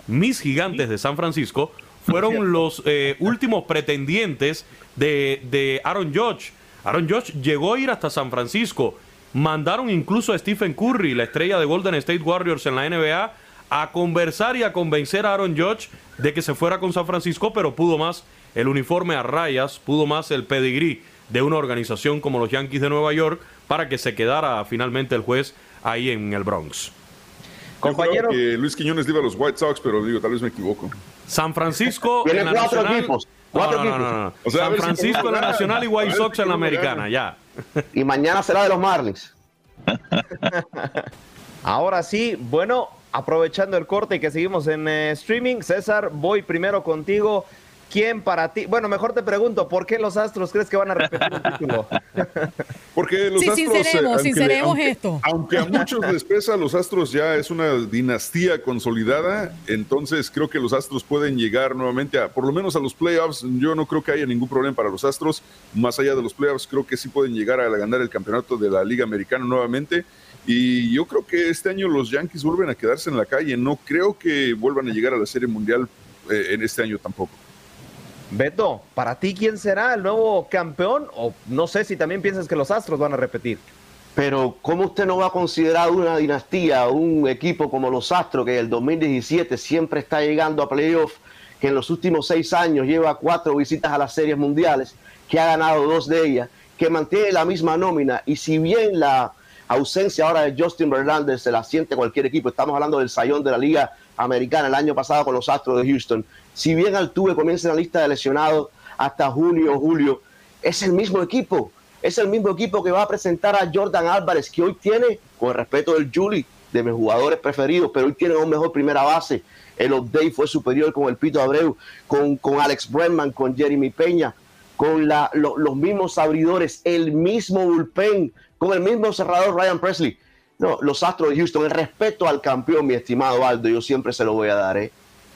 mis Gigantes de San Francisco, fueron los eh, últimos pretendientes de, de Aaron Judge. Aaron Judge llegó a ir hasta San Francisco, mandaron incluso a Stephen Curry, la estrella de Golden State Warriors en la NBA, a conversar y a convencer a Aaron Judge de que se fuera con San Francisco, pero pudo más el uniforme a rayas, pudo más el pedigrí de una organización como los Yankees de Nueva York para que se quedara finalmente el juez ahí en el Bronx. Compañero. Luis Quiñones iba a los White Sox, pero digo, tal vez me equivoco. San Francisco. Tiene cuatro equipos. Cuatro equipos. San Francisco en la Nacional y White Sox en la Americana, ya. Y mañana será de los Marlins. [LAUGHS] Ahora sí, bueno, aprovechando el corte y que seguimos en eh, streaming, César, voy primero contigo. ¿Quién para ti? Bueno, mejor te pregunto, ¿por qué los Astros crees que van a repetir el título? [LAUGHS] Porque los Astros. Sinceremos, sinceremos esto. Aunque a muchos les pesa, los Astros ya es una dinastía consolidada. Entonces creo que los Astros pueden llegar nuevamente a, por lo menos a los playoffs. Yo no creo que haya ningún problema para los Astros. Más allá de los playoffs, creo que sí pueden llegar a ganar el campeonato de la Liga Americana nuevamente. Y yo creo que este año los Yankees vuelven a quedarse en la calle. No creo que vuelvan a llegar a la Serie Mundial eh, en este año tampoco. Beto, para ti, ¿quién será el nuevo campeón? O no sé si también piensas que los Astros van a repetir. Pero ¿cómo usted no va a considerar una dinastía, un equipo como los Astros, que en el 2017 siempre está llegando a playoff, que en los últimos seis años lleva cuatro visitas a las series mundiales, que ha ganado dos de ellas, que mantiene la misma nómina y si bien la ausencia ahora de Justin Verlander se la siente cualquier equipo, estamos hablando del sayón de la Liga Americana el año pasado con los Astros de Houston, si bien Altuve comienza en la lista de lesionados hasta junio o julio, es el mismo equipo, es el mismo equipo que va a presentar a Jordan Álvarez, que hoy tiene, con el respeto del Julie, de mis jugadores preferidos, pero hoy tiene un mejor primera base. El update fue superior con el Pito Abreu, con, con Alex Bregman, con Jeremy Peña, con la, los mismos abridores, el mismo bullpen, con el mismo cerrador Ryan Presley. No, los Astros de Houston, el respeto al campeón, mi estimado Aldo, yo siempre se lo voy a dar, ¿eh?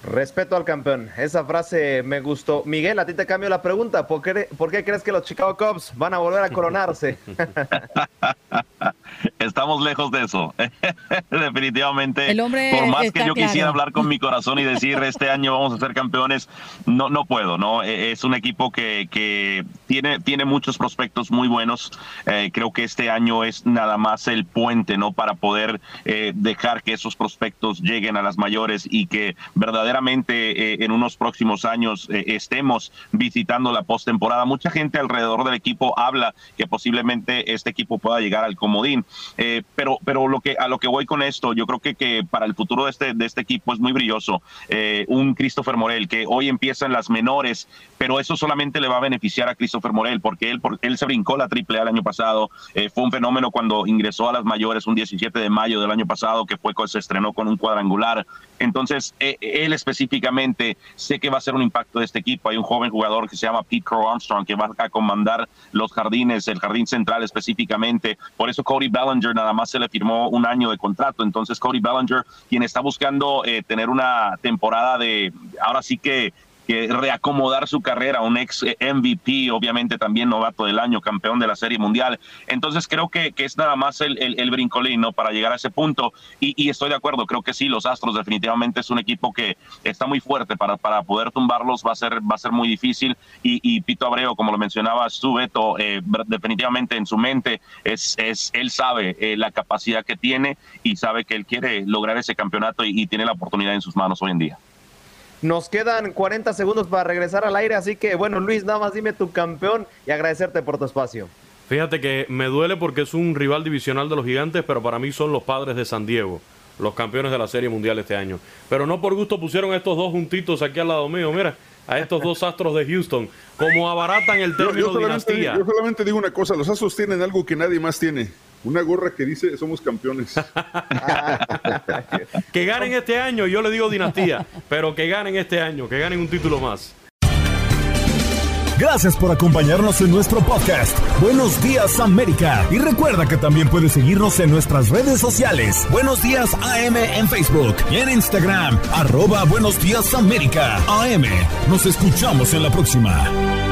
Respeto al campeón. Esa frase me gustó. Miguel, a ti te cambio la pregunta. ¿Por qué, ¿Por qué crees que los Chicago Cubs van a volver a coronarse? [LAUGHS] Estamos lejos de eso. [LAUGHS] Definitivamente. por más que yo quisiera hablar con mi corazón y decir [LAUGHS] este año vamos a ser campeones, no, no puedo. No, e, es un equipo que, que tiene, tiene muchos prospectos muy buenos. Eh, creo que este año es nada más el puente, no, para poder eh, dejar que esos prospectos lleguen a las mayores y que verdaderamente eh, en unos próximos años estemos visitando la postemporada. Mucha gente alrededor del equipo habla que posiblemente este equipo pueda llegar al comodín. Eh, pero pero lo que, a lo que voy con esto, yo creo que, que para el futuro de este, de este equipo es muy brilloso. Eh, un Christopher Morel que hoy empieza en las menores, pero eso solamente le va a beneficiar a Christopher Morel porque él, él se brincó la triple A el año pasado. Eh, fue un fenómeno cuando ingresó a las mayores un 17 de mayo del año pasado, que fue se estrenó con un cuadrangular. Entonces, él específicamente sé que va a ser un impacto de este equipo. Hay un joven jugador que se llama Pete Crow Armstrong que va a comandar los jardines, el jardín central específicamente. Por eso Cody Bellinger nada más se le firmó un año de contrato. Entonces Cody Bellinger, quien está buscando eh, tener una temporada de, ahora sí que reacomodar su carrera, un ex MVP, obviamente también novato del año, campeón de la Serie Mundial. Entonces creo que, es nada más el, el, brincolín ¿no? para llegar a ese punto y, y, estoy de acuerdo, creo que sí, los Astros definitivamente es un equipo que está muy fuerte para, para poder tumbarlos, va a ser, va a ser muy difícil y, y Pito Abreu, como lo mencionaba su Beto, eh, definitivamente en su mente es, es él sabe eh, la capacidad que tiene y sabe que él quiere lograr ese campeonato y tiene la oportunidad en sus manos hoy en día. Nos quedan 40 segundos para regresar al aire, así que bueno, Luis, nada más dime tu campeón y agradecerte por tu espacio. Fíjate que me duele porque es un rival divisional de los gigantes, pero para mí son los padres de San Diego, los campeones de la Serie Mundial este año. Pero no por gusto pusieron estos dos juntitos aquí al lado mío, mira, a estos dos [LAUGHS] astros de Houston, como abaratan el término dinastía. Yo solamente digo una cosa, los astros tienen algo que nadie más tiene. Una gorra que dice somos campeones. [LAUGHS] que ganen este año, yo le digo dinastía, pero que ganen este año, que ganen un título más. Gracias por acompañarnos en nuestro podcast. Buenos días América. Y recuerda que también puedes seguirnos en nuestras redes sociales. Buenos días AM en Facebook y en Instagram. Arroba Buenos días América. AM. Nos escuchamos en la próxima.